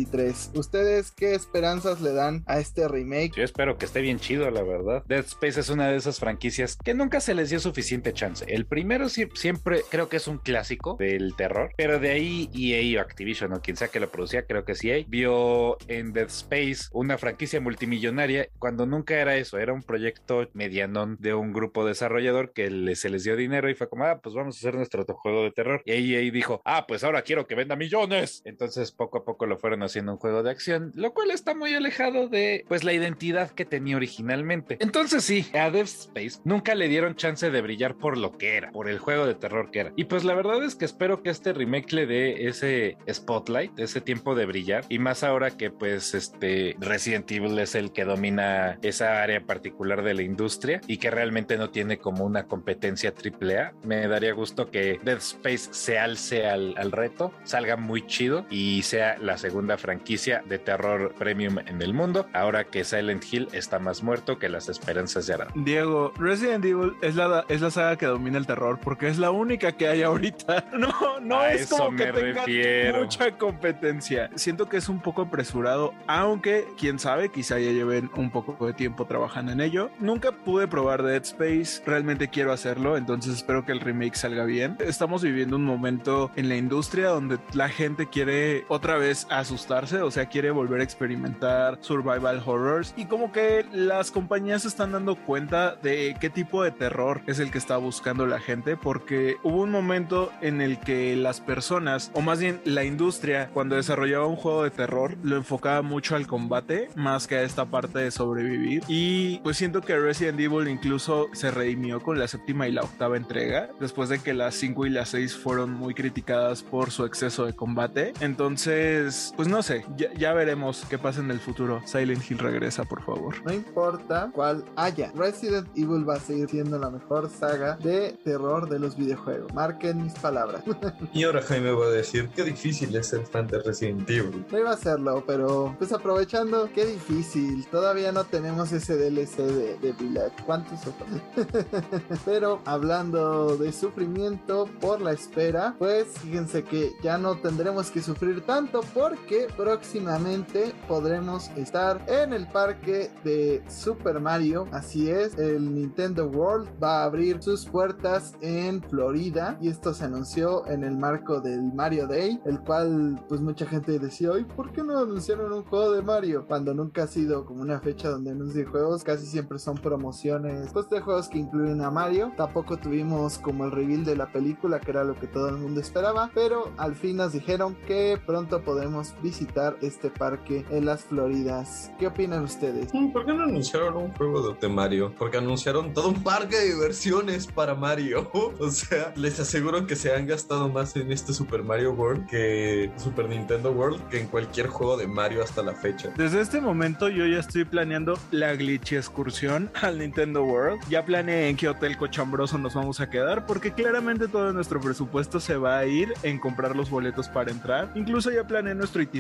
Speaker 2: ¿Ustedes qué esperanzas le dan a este remake?
Speaker 3: Yo espero que esté bien chido, la verdad. Dead Space es una de esas franquicias que nunca se les dio suficiente chance. El primero sie- siempre creo que es un clásico del terror, pero de ahí EA o Activision o quien sea que lo producía, creo que sí EA, vio en Dead Space una franquicia multimillonaria cuando nunca era eso, era un proyecto medianón de un grupo desarrollador que le- se les dio dinero y fue como, ah, pues vamos a hacer nuestro juego de terror. Y EA dijo, ah, pues ahora quiero que venda millones. Entonces poco a poco lo fueron haciendo un juego de acción, lo cual está muy alejado de pues la identidad que tenía originalmente. Entonces sí, a Dead Space nunca le dieron chance de brillar por lo que era, por el juego de terror que era. Y pues la verdad es que espero que este remake le dé ese spotlight, ese tiempo de brillar. Y más ahora que pues este Resident Evil es el que domina esa área particular de la industria y que realmente no tiene como una competencia triple A. Me daría gusto que Dead Space se alce al, al reto, salga muy chido y sea la segunda franquicia de terror premium en el mundo. Ahora que Silent Hill está más muerto que las esperanzas de Arad.
Speaker 4: Diego, Resident Evil es la, es la saga que domina el terror porque es la única que hay ahorita. No, no
Speaker 3: A
Speaker 4: es
Speaker 3: eso
Speaker 4: como que tenga
Speaker 3: refiero.
Speaker 4: mucha competencia. Siento que es un poco apresurado, aunque quién sabe, quizá ya lleven un poco de tiempo trabajando en ello. Nunca pude probar Dead Space, realmente quiero hacerlo, entonces espero que el remake salga bien. Estamos viviendo un momento en la industria donde la gente quiere otra vez a o sea, quiere volver a experimentar survival horrors y como que las compañías se están dando cuenta de qué tipo de terror es el que está buscando la gente porque hubo un momento en el que las personas, o más bien la industria, cuando desarrollaba un juego de terror, lo enfocaba mucho al combate más que a esta parte de sobrevivir y pues siento que Resident Evil incluso se redimió con la séptima y la octava entrega después de que las 5 y las 6 fueron muy criticadas por su exceso de combate. Entonces, pues no sé, ya, ya veremos qué pasa en el futuro. Silent Hill regresa, por favor.
Speaker 2: No importa cuál haya, Resident Evil va a seguir siendo la mejor saga de terror de los videojuegos. Marquen mis palabras.
Speaker 5: Y ahora Jaime va a decir qué difícil es ser fan de Resident Evil.
Speaker 2: no iba a hacerlo, pero pues aprovechando, qué difícil. Todavía no tenemos ese DLC de, de Village. ¿Cuántos otros? pero hablando de sufrimiento por la espera, pues fíjense que ya no tendremos que sufrir tanto porque próximamente podremos estar en el parque de Super Mario. Así es, el Nintendo World va a abrir sus puertas en Florida y esto se anunció en el marco del Mario Day, el cual pues mucha gente decía, "Ay, ¿por qué no anunciaron un juego de Mario?" Cuando nunca ha sido como una fecha donde anuncien juegos, casi siempre son promociones pues de juegos que incluyen a Mario. Tampoco tuvimos como el reveal de la película, que era lo que todo el mundo esperaba, pero al fin nos dijeron que pronto podemos visitar este parque en las Floridas. ¿Qué opinan ustedes?
Speaker 5: Mm, ¿Por qué no anunciaron un juego de Mario? Porque anunciaron todo un parque de diversiones para Mario. O sea, les aseguro que se han gastado más en este Super Mario World que Super Nintendo World que en cualquier juego de Mario hasta la fecha.
Speaker 4: Desde este momento yo ya estoy planeando la glitch excursión al Nintendo World. Ya planeé en qué hotel cochambroso nos vamos a quedar porque claramente todo nuestro presupuesto se va a ir en comprar los boletos para entrar. Incluso ya planeé nuestro itinerario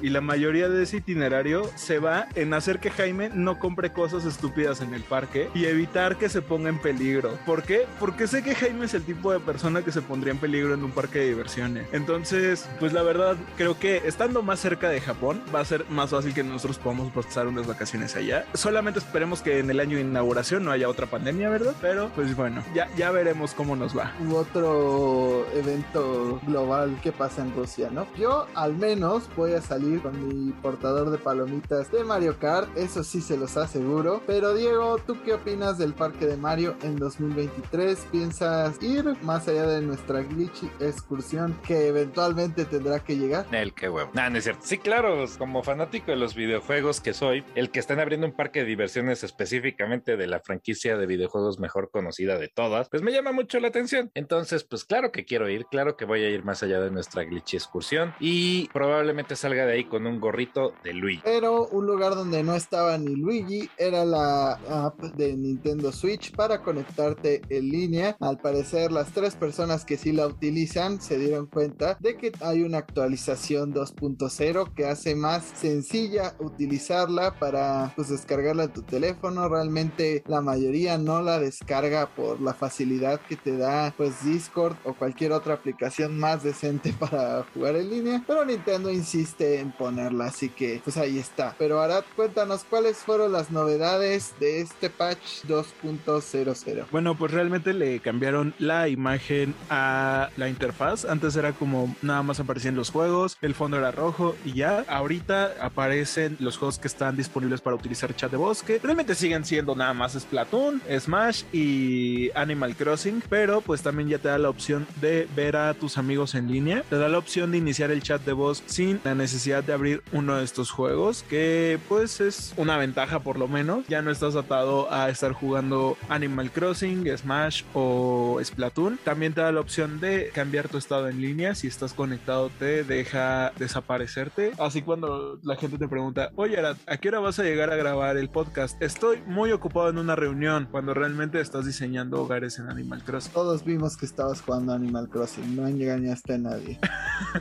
Speaker 4: y la mayoría de ese itinerario se va en hacer que Jaime no compre cosas estúpidas en el parque y evitar que se ponga en peligro. ¿Por qué? Porque sé que Jaime es el tipo de persona que se pondría en peligro en un parque de diversiones. Entonces, pues la verdad, creo que estando más cerca de Japón va a ser más fácil que nosotros podamos pasar unas vacaciones allá. Solamente esperemos que en el año de inauguración no haya otra pandemia, ¿verdad? Pero pues bueno, ya, ya veremos cómo nos va.
Speaker 2: U otro evento global que pasa en Rusia, ¿no? Yo al menos voy a salir con mi portador de palomitas de Mario Kart, eso sí se los aseguro. Pero Diego, ¿tú qué opinas del parque de Mario en 2023? ¿Piensas ir más allá de nuestra glitchy excursión que eventualmente tendrá que llegar?
Speaker 3: El que huevo. Nah, no es cierto. Sí, claro, como fanático de los videojuegos que soy, el que están abriendo un parque de diversiones específicamente de la franquicia de videojuegos mejor conocida de todas, pues me llama mucho la atención. Entonces, pues claro que quiero ir, claro que voy a ir más allá de nuestra glitchy excursión y probablemente salga de ahí con un gorrito de Luigi.
Speaker 2: Pero un lugar donde no estaba ni Luigi era la app de Nintendo Switch para conectarte en línea. Al parecer las tres personas que sí la utilizan se dieron cuenta de que hay una actualización 2.0 que hace más sencilla utilizarla para pues descargarla en tu teléfono. Realmente la mayoría no la descarga por la facilidad que te da pues Discord o cualquier otra aplicación más decente para jugar en línea. Pero Nintendo insiste en ponerla, así que pues ahí está. Pero Arad, cuéntanos cuáles fueron las novedades de este patch 2.00.
Speaker 4: Bueno, pues realmente le cambiaron la imagen a la interfaz. Antes era como nada más aparecían los juegos, el fondo era rojo y ya. Ahorita aparecen los juegos que están disponibles para utilizar chat de voz, que realmente siguen siendo nada más Splatoon, Smash y Animal Crossing, pero pues también ya te da la opción de ver a tus amigos en línea. Te da la opción de iniciar el chat de voz sin la necesidad de abrir uno de estos juegos, que pues es una ventaja por lo menos. Ya no estás atado a estar jugando Animal Crossing, Smash o Splatoon. También te da la opción de cambiar tu estado en línea. Si estás conectado, te deja desaparecerte. Así cuando la gente te pregunta, oye, Arad, ¿a qué hora vas a llegar a grabar el podcast? Estoy muy ocupado en una reunión cuando realmente estás diseñando hogares en Animal Crossing.
Speaker 2: Todos vimos que estabas jugando Animal Crossing, no engañaste a nadie.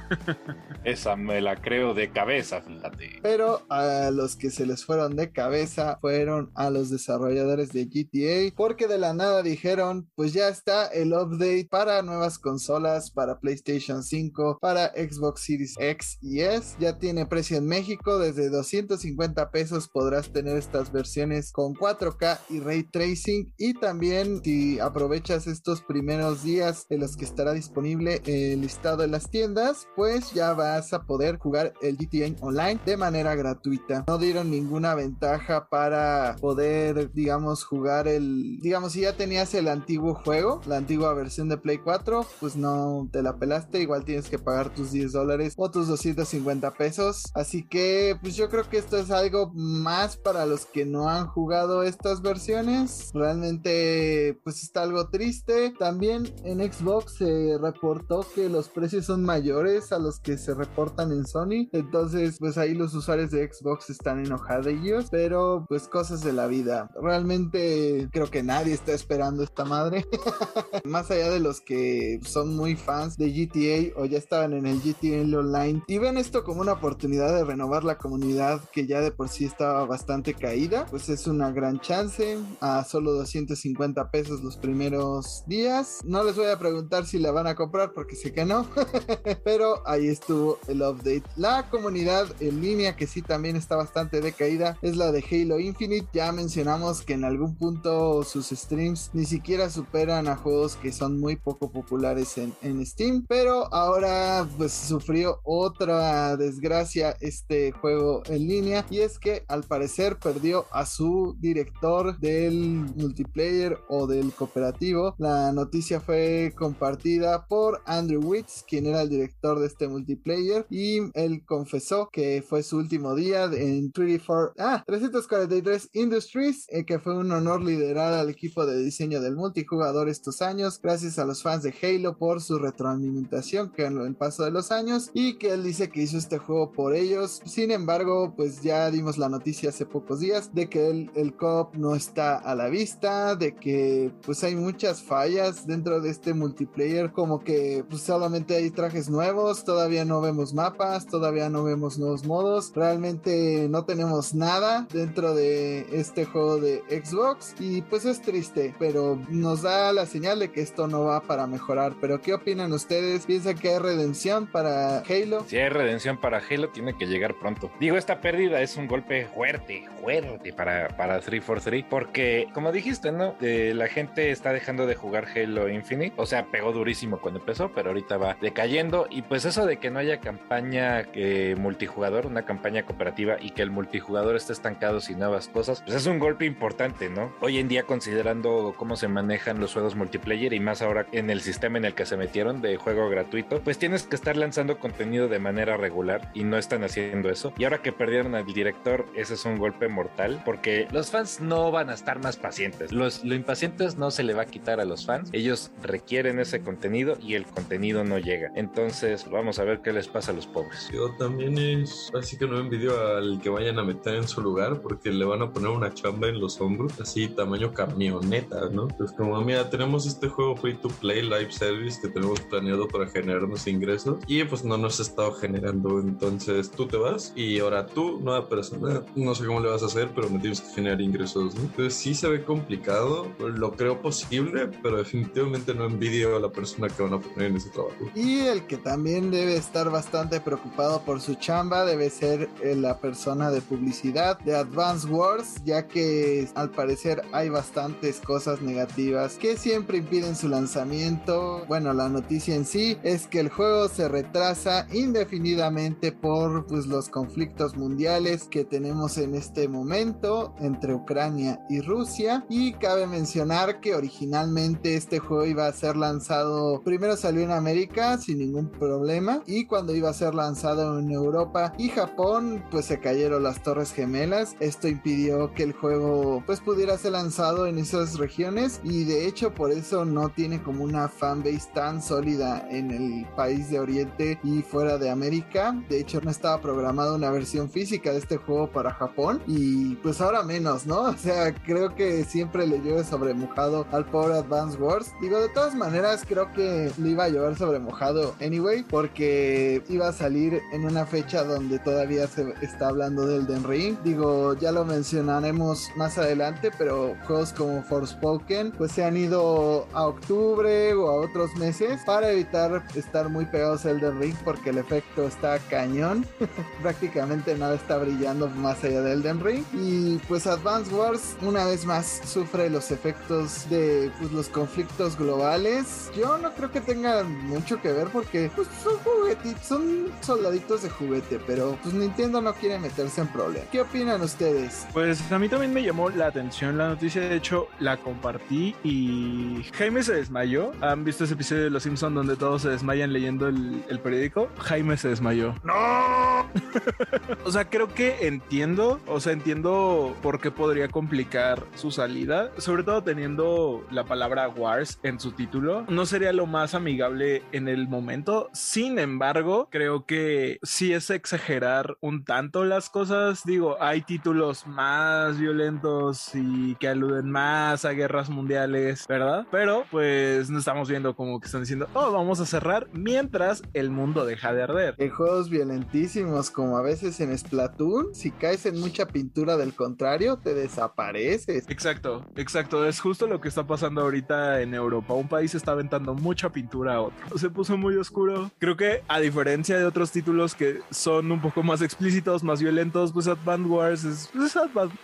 Speaker 3: Esa me la creo de cabeza, fíjate.
Speaker 2: Pero a los que se les fueron de cabeza fueron a los desarrolladores de GTA, porque de la nada dijeron, pues ya está el update para nuevas consolas, para PlayStation 5, para Xbox Series X y S. Ya tiene precio en México, desde 250 pesos podrás tener estas versiones con 4K y Ray Tracing. Y también si aprovechas estos primeros días en los que estará disponible el listado en las tiendas, pues ya vas a poder poder jugar el GTA Online de manera gratuita. No dieron ninguna ventaja para poder, digamos, jugar el, digamos, si ya tenías el antiguo juego, la antigua versión de Play 4, pues no te la pelaste, igual tienes que pagar tus 10 dólares o tus 250 pesos. Así que, pues yo creo que esto es algo más para los que no han jugado estas versiones. Realmente, pues está algo triste. También en Xbox se reportó que los precios son mayores a los que se reportan en Sony. Entonces, pues ahí los usuarios de Xbox están enojadillos. Pero, pues cosas de la vida. Realmente creo que nadie está esperando esta madre. Más allá de los que son muy fans de GTA o ya estaban en el GTA Online y ven esto como una oportunidad de renovar la comunidad que ya de por sí estaba bastante caída, pues es una gran chance a solo 250 pesos los primeros días. No les voy a preguntar si la van a comprar porque sé que no, pero ahí estuvo el update. La comunidad en línea que sí también está bastante decaída es la de Halo Infinite. Ya mencionamos que en algún punto sus streams ni siquiera superan a juegos que son muy poco populares en, Steam, pero ahora pues sufrió otra desgracia este juego en línea y es que al parecer perdió a su director del multiplayer o del cooperativo. La noticia fue compartida por Andrew Witz, quien era el director de este multiplayer y él confesó que fue su último día en 34, ah, 343 Industries, eh, que fue un honor liderar al equipo de diseño del multijugador estos años, gracias a los fans de Halo por su retroalimentación que en el paso de los años y que él dice que hizo este juego por ellos. Sin embargo, pues ya dimos la noticia hace pocos días de que el, el COP no está a la vista, de que pues hay muchas fallas dentro de este multiplayer, como que pues solamente hay trajes nuevos, todavía no vemos mapas, todavía no vemos nuevos modos, realmente no tenemos nada dentro de este juego de Xbox y pues es triste, pero nos da la señal de que esto no va para mejorar. Pero ¿qué opinan ustedes? ¿Piensan que hay redención para Halo?
Speaker 3: Si hay redención para Halo, tiene que llegar pronto. Digo, esta pérdida es un golpe fuerte, fuerte para, para 343, porque como dijiste, ¿no? Eh, la gente está dejando de jugar Halo Infinite, o sea, pegó durísimo cuando empezó, pero ahorita va decayendo y pues eso de que no haya campaña eh, multijugador, una campaña cooperativa y que el multijugador esté estancado sin nuevas cosas, pues es un golpe importante, ¿no? Hoy en día considerando cómo se manejan los juegos multiplayer y más ahora en el sistema en el que se metieron de juego gratuito, pues tienes que estar lanzando contenido de manera regular y no están haciendo eso. Y ahora que perdieron al director, ese es un golpe mortal porque los fans no van a estar más pacientes. Los, lo impacientes no se le va a quitar a los fans. Ellos requieren ese contenido y el contenido no llega. Entonces, vamos a ver qué les pasa a los pobres.
Speaker 5: Yo también es así que no envidio al que vayan a meter en su lugar porque le van a poner una chamba en los hombros, así tamaño camioneta, ¿no? Pues como, mira, tenemos este juego free to play live service que tenemos planeado para generarnos ingresos y pues no nos ha estado generando. Entonces tú te vas y ahora tú, nueva persona, no sé cómo le vas a hacer, pero me tienes que generar ingresos, ¿no? Entonces sí se ve complicado, lo creo posible, pero definitivamente no envidio a la persona que van a poner en ese trabajo.
Speaker 2: Y el que también debe estar bastante preocupado por su chamba debe ser eh, la persona de publicidad de Advance Wars, ya que al parecer hay bastantes cosas negativas que siempre impiden su lanzamiento. Bueno, la noticia en sí es que el juego se retrasa indefinidamente por pues, los conflictos mundiales que tenemos en este momento entre Ucrania y Rusia. Y cabe mencionar que originalmente este juego iba a ser lanzado, primero salió en América sin ningún problema y cuando iba a ser lanzado en Europa y Japón pues se cayeron las torres gemelas. Esto impidió que el juego pues pudiera ser lanzado en esas regiones y de hecho por eso no tiene como una fanbase tan sólida en el país de Oriente y fuera de América. De hecho no estaba programada una versión física de este juego para Japón y pues ahora menos, ¿no? O sea, creo que siempre le llueve sobre mojado al pobre Advance Wars. Digo, de todas maneras creo que le iba a llover sobre mojado anyway porque iba a salir en una fecha donde todavía se está hablando del Den Ring. Digo, ya lo mencionaremos más adelante, pero juegos como Forspoken pues se han ido a octubre o a otros meses para evitar estar muy pegados al Den Ring porque el efecto está cañón. Prácticamente nada está brillando más allá del Den Ring. Y pues Advance Wars una vez más sufre los efectos de pues, los conflictos globales. Yo no creo que tenga mucho que ver porque pues, son juguetitos, son soldaditos de juguete, pero pues Nintendo no quiere meterse en problemas. ¿Qué opinan ustedes?
Speaker 4: Pues a mí también me llamó la atención la noticia, de hecho la compartí y Jaime se desmayó. ¿Han visto ese episodio de Los Simpsons donde todos se desmayan leyendo el, el periódico? Jaime se desmayó. ¡No! o sea, creo que entiendo, o sea, entiendo por qué podría complicar su salida, sobre todo teniendo la palabra Wars en su título. No sería lo más amigable en el momento. Sin embargo, creo que sí es exagerar un tanto las cosas. Digo, hay títulos más violentos y que aluden más a guerras mundiales, ¿verdad? Pero pues no estamos viendo como que están diciendo, oh, vamos a cerrar mientras el mundo deja de arder.
Speaker 2: En juegos violentísimos como a veces en Splatoon, si caes en mucha pintura del contrario, te desapareces.
Speaker 4: Exacto, exacto. Es justo lo que está pasando ahorita en Europa. Un país está aventando mucha pintura a otro. Se puso muy oscuro. Creo que a diferencia de otros títulos que son un poco más explícitos, más violentos, pues Advance Wars es, es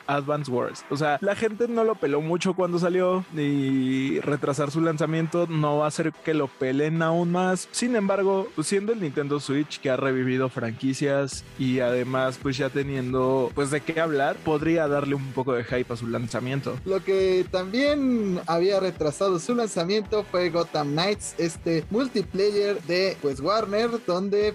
Speaker 4: Advance Wars. O sea, la gente no lo peló mucho cuando salió y retrasar su lanzamiento no va a hacer que lo pelen aún más. Sin embargo, pues siendo el Nintendo Switch que ha revivido franquicias y además pues ya teniendo pues de qué hablar, podría darle un poco de hype a su lanzamiento.
Speaker 2: Lo que también había retrasado su lanzamiento fue Gotham Knights, este multiplayer de pues Warner donde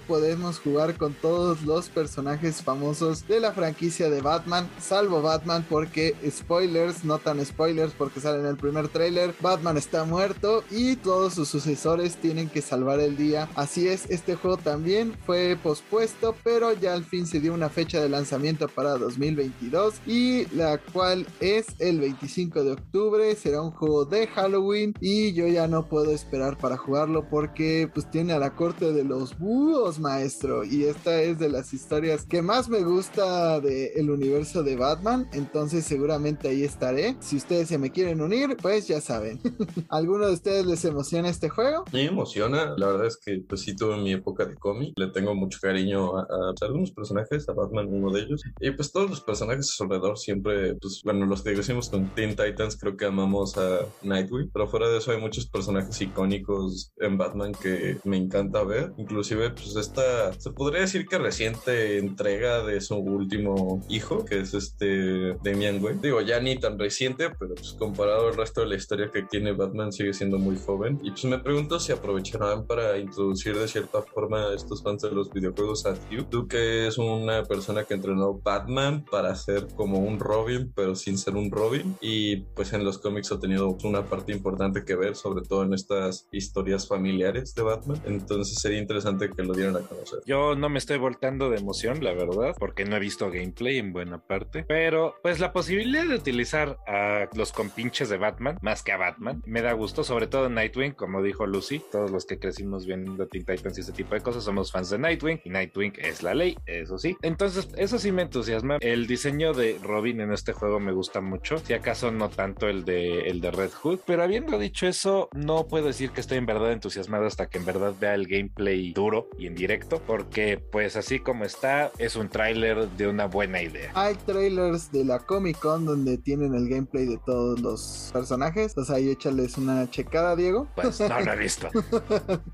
Speaker 2: jugar con todos los personajes famosos de la franquicia de Batman, salvo Batman porque spoilers, no tan spoilers porque sale en el primer tráiler, Batman está muerto y todos sus sucesores tienen que salvar el día. Así es, este juego también fue pospuesto, pero ya al fin se dio una fecha de lanzamiento para 2022 y la cual es el 25 de octubre. Será un juego de Halloween y yo ya no puedo esperar para jugarlo porque pues tiene a la corte de los búhos, maestro. Y esta es de las historias que más me gusta del universo de Batman. Entonces seguramente ahí estaré. Si ustedes se me quieren unir, pues ya saben. ¿Alguno de ustedes les emociona este juego?
Speaker 5: Me emociona. La verdad es que pues sí tuve mi época de cómic. Le tengo mucho cariño a, a algunos personajes, a Batman uno de ellos. Y pues todos los personajes a su alrededor siempre, pues bueno, los que decimos con Teen Titans creo que amamos a Nightwing. Pero fuera de eso hay muchos personajes icónicos en Batman que me encanta ver. Inclusive pues esta, se podría decir que reciente entrega de su último hijo, que es este Damian Wayne. Digo, ya ni tan reciente, pero pues comparado al resto de la historia que tiene Batman sigue siendo muy joven. Y pues me pregunto si aprovecharán para introducir de cierta forma a estos fans de los videojuegos a Hugh. Tú que es una persona que entrenó Batman para ser como un Robin, pero sin ser un Robin. Y pues en los cómics ha tenido una parte importante que ver, sobre todo en estas historias familiares de Batman. Entonces sería interesante que lo dieran a conocer.
Speaker 3: Yo no me estoy voltando de emoción, la verdad, porque no he visto gameplay en buena parte. Pero pues la posibilidad de utilizar a los compinches de Batman, más que a Batman, me da gusto, sobre todo Nightwing, como dijo Lucy. Todos los que crecimos viendo Teen Titans y ese tipo de cosas somos fans de Nightwing y Nightwing es la ley, eso sí. Entonces, eso sí me entusiasma. El diseño de Robin en este juego me gusta mucho. Si acaso no tanto el de, el de Red Hood. Pero habiendo dicho eso, no puedo decir que estoy en verdad entusiasmado hasta que en verdad vea el gameplay duro y en directo. Porque, pues así como está, es un tráiler de una buena idea.
Speaker 2: Hay trailers de la Comic Con donde tienen el gameplay de todos los personajes. Entonces ahí échales una checada, Diego.
Speaker 3: Pues no lo he visto.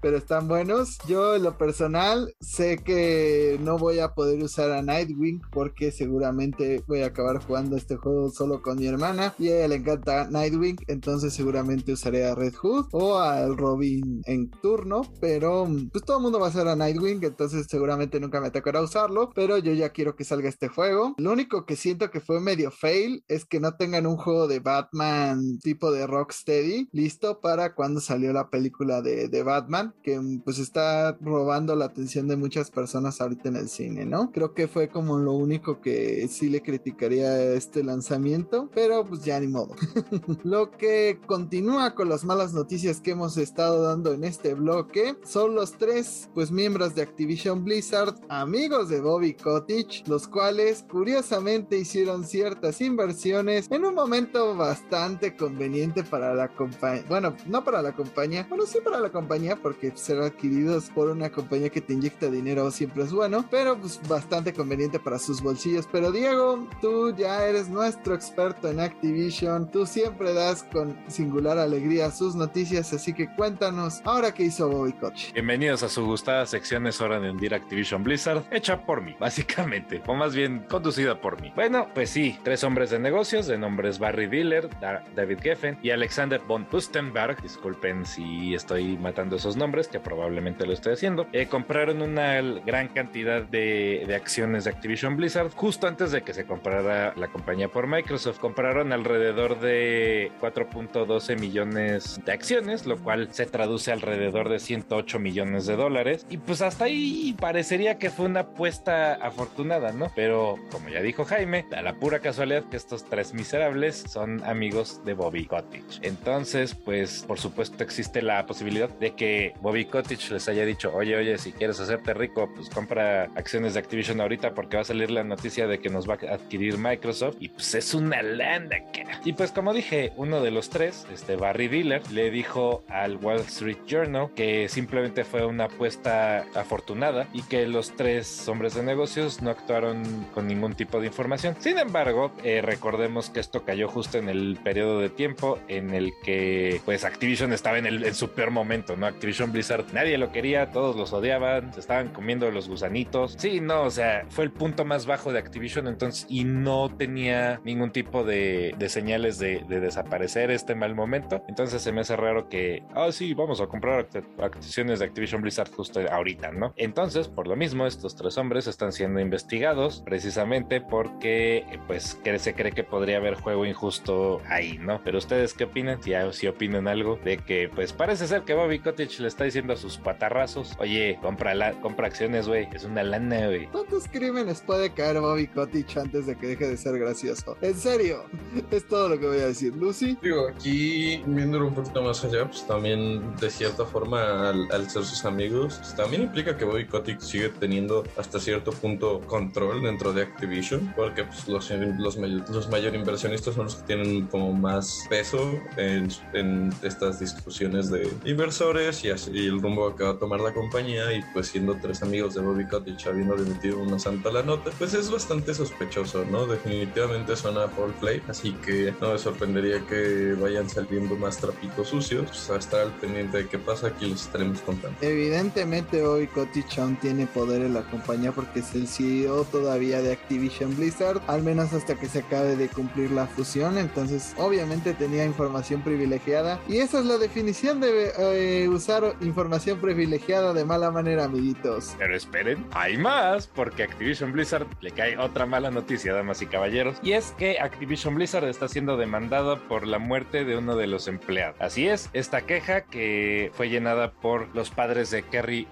Speaker 2: Pero están buenos. Yo, en lo personal, sé que no voy a poder usar a Nightwing porque seguramente voy a acabar jugando este juego solo con mi hermana y a ella le encanta Nightwing, entonces seguramente usaré a Red Hood o al Robin en turno, pero pues todo el mundo va a usar a Nightwing, entonces seguramente nunca me tocará usarlo, pero yo ya quiero que salga este juego. Lo único que siento que fue medio fail es que no tengan un juego de Batman tipo de Rocksteady listo para cuando salió la película de, de Batman, que pues está robando la atención de muchas personas ahorita en el cine, ¿no? Creo que fue como lo único que sí le criticaría este lanzamiento, pero pues ya ni modo. lo que continúa con las malas noticias que hemos estado dando en este bloque son los tres pues miembros de Activision Blizzard, amigos de Bobby Kotick, los cuales curiosamente hicieron ciertas inversiones en un momento bastante conveniente para la compañía, bueno, no para la compañía, bueno sí para la compañía porque ser adquiridos por una compañía que te inyecta dinero siempre es bueno, pero pues bastante conveniente para sus bolsillos. Pero Diego, tú ya eres nuestro experto en Activision, tú siempre das con singular alegría sus noticias, así que cuéntanos ahora qué hizo Bobby Kotick.
Speaker 3: Bienvenidos a su gustada sección Es hora de hundir Activision Blizzard, hecha por mí, básicamente, o más bien conducida por mí. Bueno, pues sí, tres hombres de negocios, de nombres Barry Diller, David Geffen y Alexander von Pustenberg, disculpen si estoy matando esos nombres, que probablemente lo estoy haciendo, eh, compraron una gran cantidad de, de acciones de Activision Blizzard justo antes de que se comprara la compañía por Microsoft. Compraron alrededor de 4.12 millones de acciones, lo cual se traduce alrededor de 108 millones de dólares. Y pues hasta ahí parecería que fue una apuesta afortunada, ¿no? Pero como ya dijo Jaime, da la pura casualidad que estos tres miserables son amigos de Bobby Cottage. Entonces, pues por supuesto existe la posibilidad de que Bobby Cottage les haya dicho, oye, oye, si quieres hacerte rico, pues compra acciones de Activision ahorita porque va a salir la noticia de que nos va a adquirir Microsoft y pues es una landa. Y pues como dije, uno de los tres, este Barry Diller, le dijo al Wall Street Journal que simplemente fue una apuesta y que los tres hombres de negocios no actuaron con ningún tipo de información. Sin embargo, eh, recordemos que esto cayó justo en el periodo de tiempo en el que pues Activision estaba en, el, en su peor momento, ¿no? Activision Blizzard, nadie lo quería, todos los odiaban, se estaban comiendo los gusanitos. Sí, no, o sea, fue el punto más bajo de Activision entonces y no tenía ningún tipo de, señales de, desaparecer este mal momento. Entonces se me hace raro que, ah, sí, vamos a comprar acciones de Activision Blizzard justo ahorita, ¿no? Entonces, por lo mismo, estos tres hombres están siendo investigados precisamente porque, pues, se cree que podría haber juego injusto ahí, ¿no? Pero ustedes qué opinan? Si, si opinan algo de que, pues, parece ser que Bobby Cottage le está diciendo a sus patarrazos, oye, compra, la, compra acciones, güey, es una lana, güey.
Speaker 2: ¿Cuántos crímenes puede caer Bobby Cottage antes de que deje de ser gracioso? En serio, es todo lo que voy a decir. Lucy.
Speaker 5: Digo, aquí viéndolo un poquito más allá, pues también de cierta forma al, ser sus amigos, pues, también implica que Bobby Kotick sigue teniendo hasta cierto punto control dentro de Activision, porque pues, los, los, los mayor inversionistas son los que tienen como más peso en, en estas discusiones de inversores y así el rumbo que va a tomar la compañía y pues siendo tres amigos de Bobby Kotick habiendo metido una santa la nota, pues es bastante sospechoso, ¿no? Definitivamente suena Paul play, así que no me sorprendería que vayan saliendo más trapitos sucios. Pues a estar al pendiente de qué pasa, aquí les estaremos contando.
Speaker 2: Evidentemente hoy Coti Chong tiene poder en la compañía porque es el CEO todavía de Activision Blizzard, al menos hasta que se acabe de cumplir la fusión, entonces obviamente tenía información privilegiada y esa es la definición de eh, usar información privilegiada de mala manera, amiguitos.
Speaker 3: Pero esperen, hay más, porque Activision Blizzard le cae otra mala noticia, damas y caballeros, y es que Activision Blizzard está siendo demandada por la muerte de uno de los empleados. Así es, esta queja que fue llenada por los padres de Kerry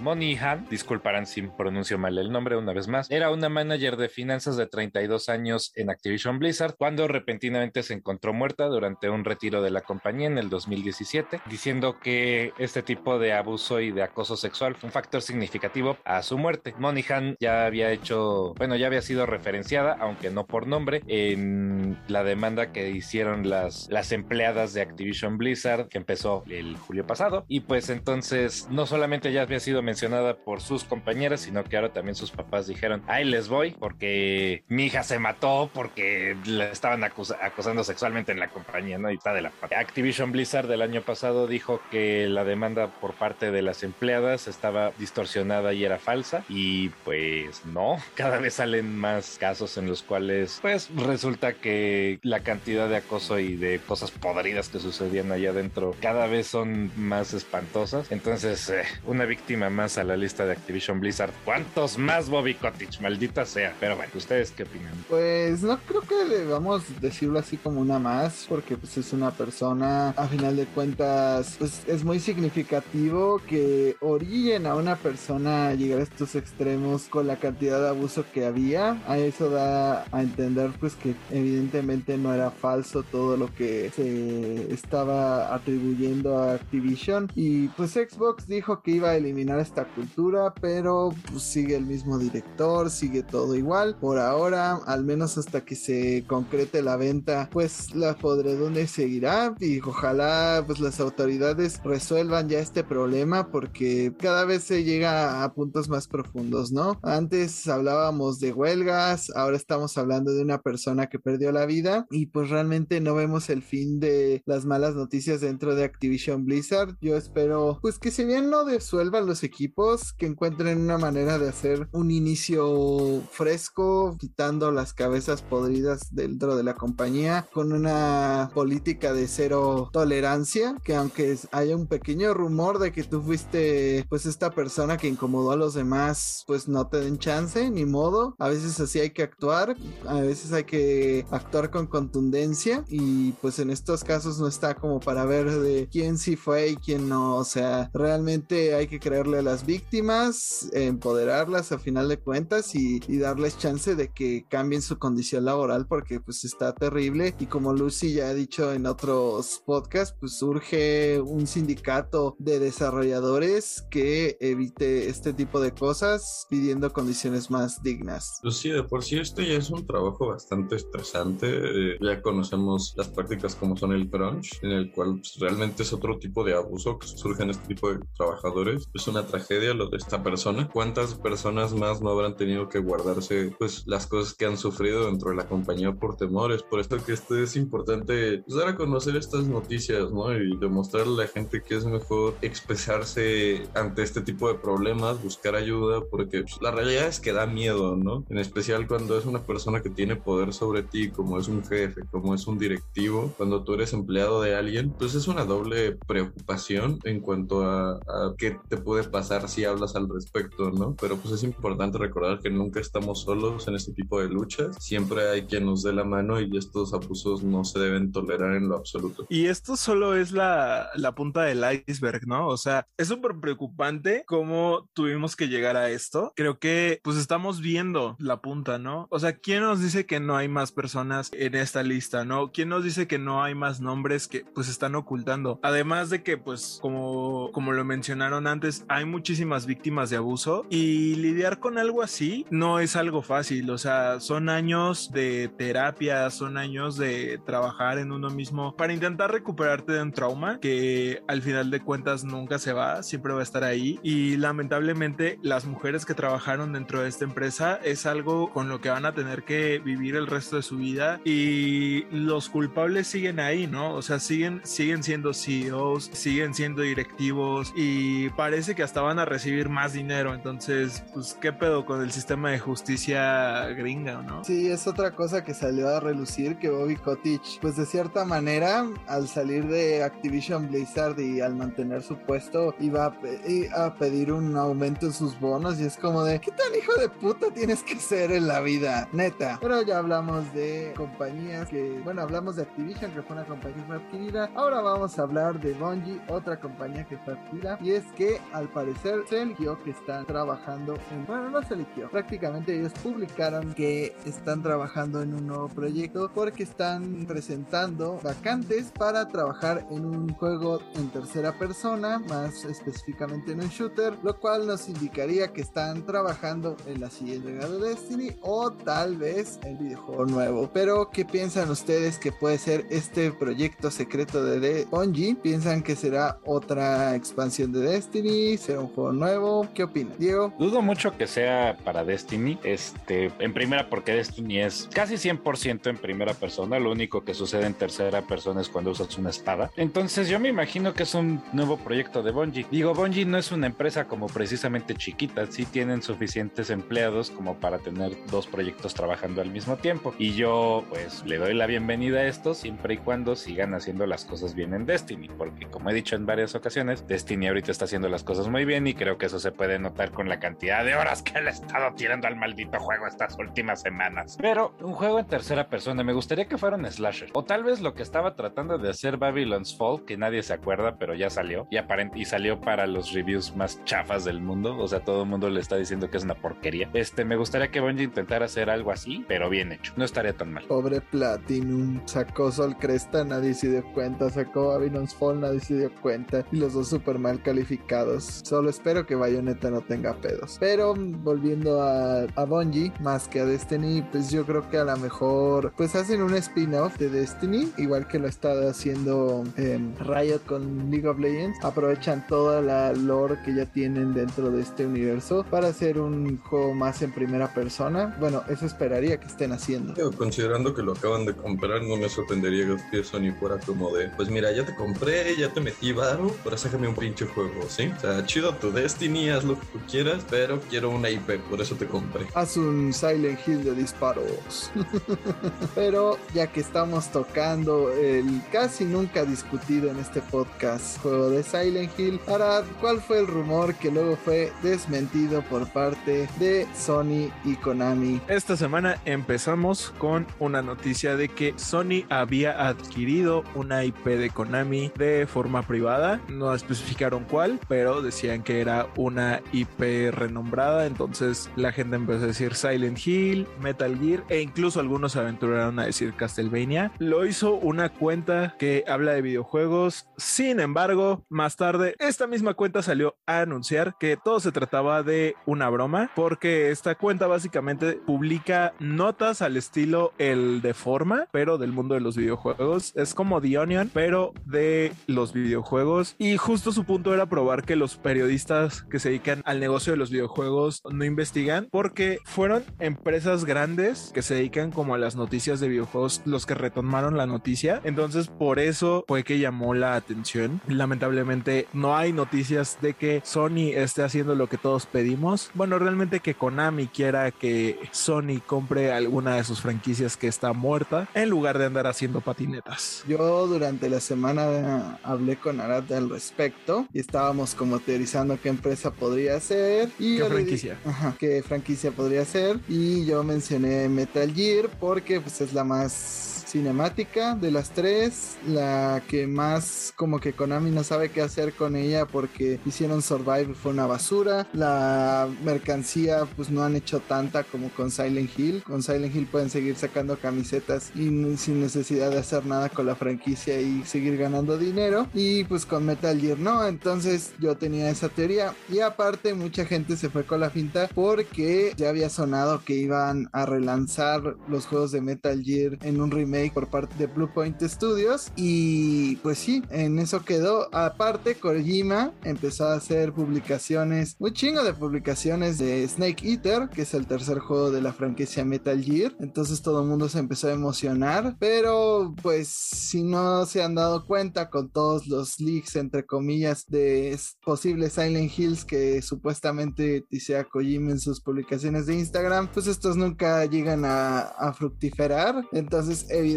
Speaker 3: Disculparán si pronuncio mal el nombre una vez más, era una manager de finanzas de 32 años en Activision Blizzard cuando repentinamente se encontró muerta durante un retiro de la compañía en el 2017, diciendo que este tipo de abuso y de acoso sexual fue un factor significativo a su muerte. Monihan ya había hecho, bueno, ya había sido referenciada, aunque no por nombre, en la demanda que hicieron las, las empleadas de Activision Blizzard, que empezó el julio pasado. Y pues entonces no solamente ya había sido mencionada por sus compañeras, sino que ahora también sus papás dijeron, ahí les voy, porque mi hija se mató porque la estaban acosando sexualmente en la compañía, ¿no? Y está de la Activision Blizzard del año pasado dijo que la demanda por parte de las empleadas estaba distorsionada y era falsa. Y pues no, cada vez salen más casos en los cuales pues resulta que la cantidad de acoso y de cosas podridas que sucedían allá adentro cada vez son más espantosas. Entonces, eh, una víctima más a la lista de Activision Blizzard. ¿Cuántos más Bobby Cottage? Maldita sea. Pero bueno, ¿ustedes qué opinan?
Speaker 2: Pues no creo que debamos decirlo así como una más, porque pues es una persona, a final de cuentas, pues es muy significativo que orillen a una persona a llegar a estos extremos con la cantidad de abuso que había. A eso da a entender pues que evidentemente no era falso todo lo que se estaba atribuyendo a Activision. Y pues Xbox dijo que iba a eliminar esta cultura, pero pues sigue el mismo director, sigue todo igual. Por ahora, al menos hasta que se concrete la venta, pues la podredumbre seguirá y ojalá pues las autoridades resuelvan ya este problema porque cada vez se llega a puntos más profundos, ¿no? Antes hablábamos de huelgas, ahora estamos hablando de una persona que perdió la vida y pues realmente no vemos el fin de las malas noticias dentro de Activision Blizzard. Yo espero pues que si bien no desuelvan los equipos, que encuentren una manera de hacer un inicio fresco, quitando las cabezas podridas dentro de la compañía, con una política de cero tolerancia, que aunque haya un pequeño rumor de que tú fuiste pues esta persona que incomodó a los demás, pues no te den chance, ni modo. A veces así hay que actuar, a veces hay que actuar con contundencia y pues en estos casos no está como para ver de quién sí fue y quién no. O sea, realmente hay que creerle a las víctimas, empoderarlas a final de cuentas y, y darles chance de que cambien su condición laboral porque pues está terrible y como Lucy ya ha dicho en otros podcasts, pues surge un sindicato de desarrolladores que evite este tipo de cosas pidiendo condiciones más dignas.
Speaker 5: Pues sí, de por sí esto ya es un trabajo bastante estresante. Eh, ya conocemos las prácticas como son el crunch, en el cual pues, realmente es otro tipo de abuso que surge en este tipo de trabajadores. Es una tragedia lo de esta persona. ¿Cuántas personas más no habrán tenido que guardarse pues las cosas que han sufrido dentro de la compañía por temores? Por eso que esto es importante pues, dar a conocer estas noticias, ¿no? Y demostrarle a la gente que es mejor expresarse ante este tipo de problemas, buscar ayuda, porque pues, la realidad es que da miedo, ¿no? En especial cuando es una persona que tiene poder sobre ti, como es un jefe, como es un directivo, cuando tú eres empleado de alguien, pues es una doble preocupación en cuanto a, a qué te puede pasar si hablas al respecto, ¿no? Pero pues es importante recordar que nunca estamos solos en este tipo de luchas, siempre hay quien nos dé la mano y estos abusos no se deben tolerar en lo absoluto.
Speaker 4: Y esto solo es la, la punta del iceberg, ¿no? O sea, es súper preocupante cómo tuvimos que llegar a esto. Creo que pues estamos viendo la punta, ¿no? O sea, ¿quién nos dice que no hay más personas en esta lista, ¿no? ¿Quién nos dice que no hay más nombres que pues están ocultando? Además de que pues como, como lo mencionaron antes, hay muchísimas víctimas de abuso y lidiar con algo así no es algo fácil, o sea, son años de terapia, son años de trabajar en uno mismo para intentar recuperarte de un trauma que al final de cuentas nunca se va, siempre va a estar ahí y lamentablemente las mujeres que trabajaron dentro de esta empresa es algo con lo que van a tener que vivir el resto de su vida y los culpables siguen ahí, ¿no? O sea, siguen, siguen siendo CEOs, siguen siendo directivos y parece que hasta van a recibir más dinero, entonces, pues, ¿qué pedo con el sistema de justicia gringa, ¿no?
Speaker 2: Sí, es otra cosa que salió a relucir que Bobby Kotick, pues de cierta manera, al salir de Activision Blizzard y al mantener su puesto, iba a, a pedir un aumento en sus bonos y es como de, ¿qué tan hijo de puta tienes que ser en la vida? Neta. Pero ya hablamos de compañías que, bueno, hablamos de Activision, que fue una compañía que fue adquirida. Ahora vamos a hablar de Bungie, otra compañía que fue adquirida. Y es que al parecer se eligió que están trabajando en, bueno, no se eligió, prácticamente ellos publicaron que están trabajando en un nuevo proyecto porque están presentando vacantes para trabajar en un juego en tercera persona, más específicamente en un shooter, lo cual nos indicaría que están trabajando en la siguiente de Destiny o tal vez el videojuego nuevo. Pero, ¿qué piensan ustedes que puede ser este proyecto secreto de Bungie? ¿Piensan que será otra expansión de Destiny? ¿Será un juego nuevo? ¿Qué opinan? Diego.
Speaker 3: Dudo mucho que sea para Destiny. Este, en primera, porque Destiny es casi 100% en primera persona. Lo único que sucede en tercera persona es cuando usas una espada. Entonces, yo me imagino que es un nuevo proyecto de Bungie. Digo, Bungie no es una empresa como precisamente chiquita. Sí tienen suficientes empleados como para tener dos proyectos trabajando al mismo tiempo. Y yo, pues, le doy la bienvenida a esto siempre y cuando sigan haciendo las cosas bien en Destiny. Porque, como he dicho en varias ocasiones, Destiny ahorita está haciendo las cosas muy bien y creo que eso se puede notar con la cantidad de horas que le he estado tirando al maldito juego estas últimas semanas. Pero un juego en tercera persona, me gustaría que fuera un slasher. O tal vez lo que estaba tratando de hacer Babylon's Fall, que nadie se acuerda, pero ya salió. Y, aparent y salió para los reviews más chafas del mundo. O sea, todo el mundo le está diciendo que es una porquería. Este, me gustaría que Bungie intentara hacer algo así, pero bien hecho. No estaría tan mal.
Speaker 2: Pobre Platinum, sacó Sol Cresta, nadie se dio cuenta, sacó Avinon's Fall, nadie se dio cuenta, y los dos super mal calificados. Solo espero que Bayonetta no tenga pedos. Pero volviendo a, a Bungie, más que a Destiny, pues yo creo que a lo mejor pues hacen un spin-off de Destiny, igual que lo está haciendo en Riot con League of Legends. Aprovechan toda la lore que ya tienen dentro de este universo para hacer un juego más en primera persona. Bueno, eso esperaría que estén haciendo.
Speaker 5: Yo, considerando que lo acaban de comprar, no me sorprendería que Sony fuera como de, pues mira, ya te compré, ya te metí varo, ahora sácame un pinche juego, ¿sí? O sea, chido tu Destiny, haz lo que tú quieras, pero quiero una IP, por eso te compré.
Speaker 2: Haz un Silent Hill de disparos. pero ya que estamos tocando el casi nunca discutido en este podcast juego de Silent Hill, para ¿cuál fue el rumor que luego fue desmentido por parte de Sony y Konami?
Speaker 4: Esta semana empezamos con una noticia de que Sony había adquirido una IP de Konami de forma privada. No especificaron cuál, pero decían que era una IP renombrada. Entonces la gente empezó a decir Silent Hill, Metal Gear e incluso algunos se aventuraron a decir Castlevania. Lo hizo una cuenta que habla de videojuegos. Sin embargo, más tarde, esta misma cuenta salió a anunciar que todo se trataba de una broma, porque esta cuenta básicamente publica notas al estilo el de forma, pero del mundo de los videojuegos. Es como The Onion, pero de los videojuegos. Y justo su punto era probar que los periodistas que se dedican al negocio de los videojuegos no investigan, porque fueron empresas grandes que se dedican como a las noticias de videojuegos los que retomaron la noticia. Entonces, por eso fue que llamó la atención. Lamentablemente, no hay noticias de que Sony esté haciendo lo que todos pedimos. Bueno, realmente que Konami quiera que Sony compre alguna de sus franquicias que está muerta en lugar de andar haciendo patinetas.
Speaker 2: Yo durante la semana hablé con Arad al respecto y estábamos como teorizando qué empresa podría ser y
Speaker 4: ¿Qué franquicia?
Speaker 2: Ajá, qué franquicia podría ser y yo mencioné Metal Gear porque pues es la más cinemática de las tres, la que más como que Konami no sabe qué hacer con ella porque hicieron Survive fue una basura, la mercancía pues no han hecho tanta como con Silent Hill, con Silent Hill pueden seguir sacando camisetas y sin necesidad de hacer nada con la franquicia y seguir ganando dinero. Y pues con Metal Gear no, entonces yo tenía esa teoría. Y aparte mucha gente se fue con la finta porque ya había sonado que iban a relanzar los juegos de Metal Gear en un remake por parte de Blue Point Studios y pues sí, en eso quedó. Aparte Kojima empezó a hacer publicaciones, un chingo de publicaciones de Snake Eater, que es el tercer juego de la franquicia Metal Gear. Entonces todo el mundo se empezó a emocionar, pero pues si no se han dado cuenta con todos los leaks entre comillas de posibles Silent Hills que supuestamente dice Kojima en sus publicaciones de Instagram, pues estos nunca llegan a, a fructiferar. Entonces, evidentemente,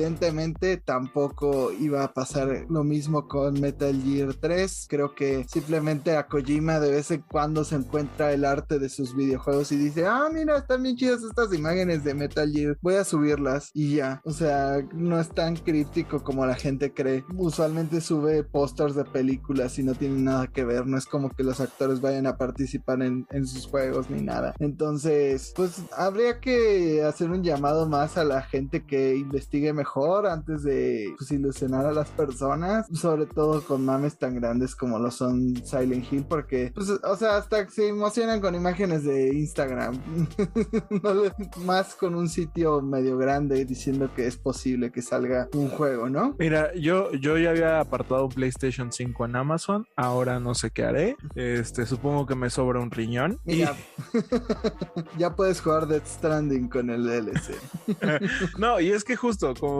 Speaker 2: tampoco iba a pasar lo mismo con Metal Gear 3. Creo que simplemente a Kojima de vez en cuando se encuentra el arte de sus videojuegos y dice: Ah, mira, están bien chidas estas imágenes de Metal Gear, voy a subirlas y ya. O sea, no es tan críptico como la gente cree. Usualmente sube pósters de películas y no tiene nada que ver. No es como que los actores vayan a participar en, en sus juegos ni nada. Entonces, pues habría que hacer un llamado más a la gente que investigue mejor antes de pues, ilusionar a las personas. Sobre todo con mames tan grandes como lo son Silent Hill. Porque, pues, o sea, hasta se emocionan con imágenes de Instagram. No le- más con un sitio medio grande diciendo que es posible que salga un juego, ¿no?
Speaker 4: Mira, yo, yo ya había apartado un PlayStation 5 en Amazon, ahora no sé qué haré. Este, supongo que me sobra un riñón. Y
Speaker 2: Mira, ya puedes jugar Death Stranding con el DLC.
Speaker 4: no, y es que justo como,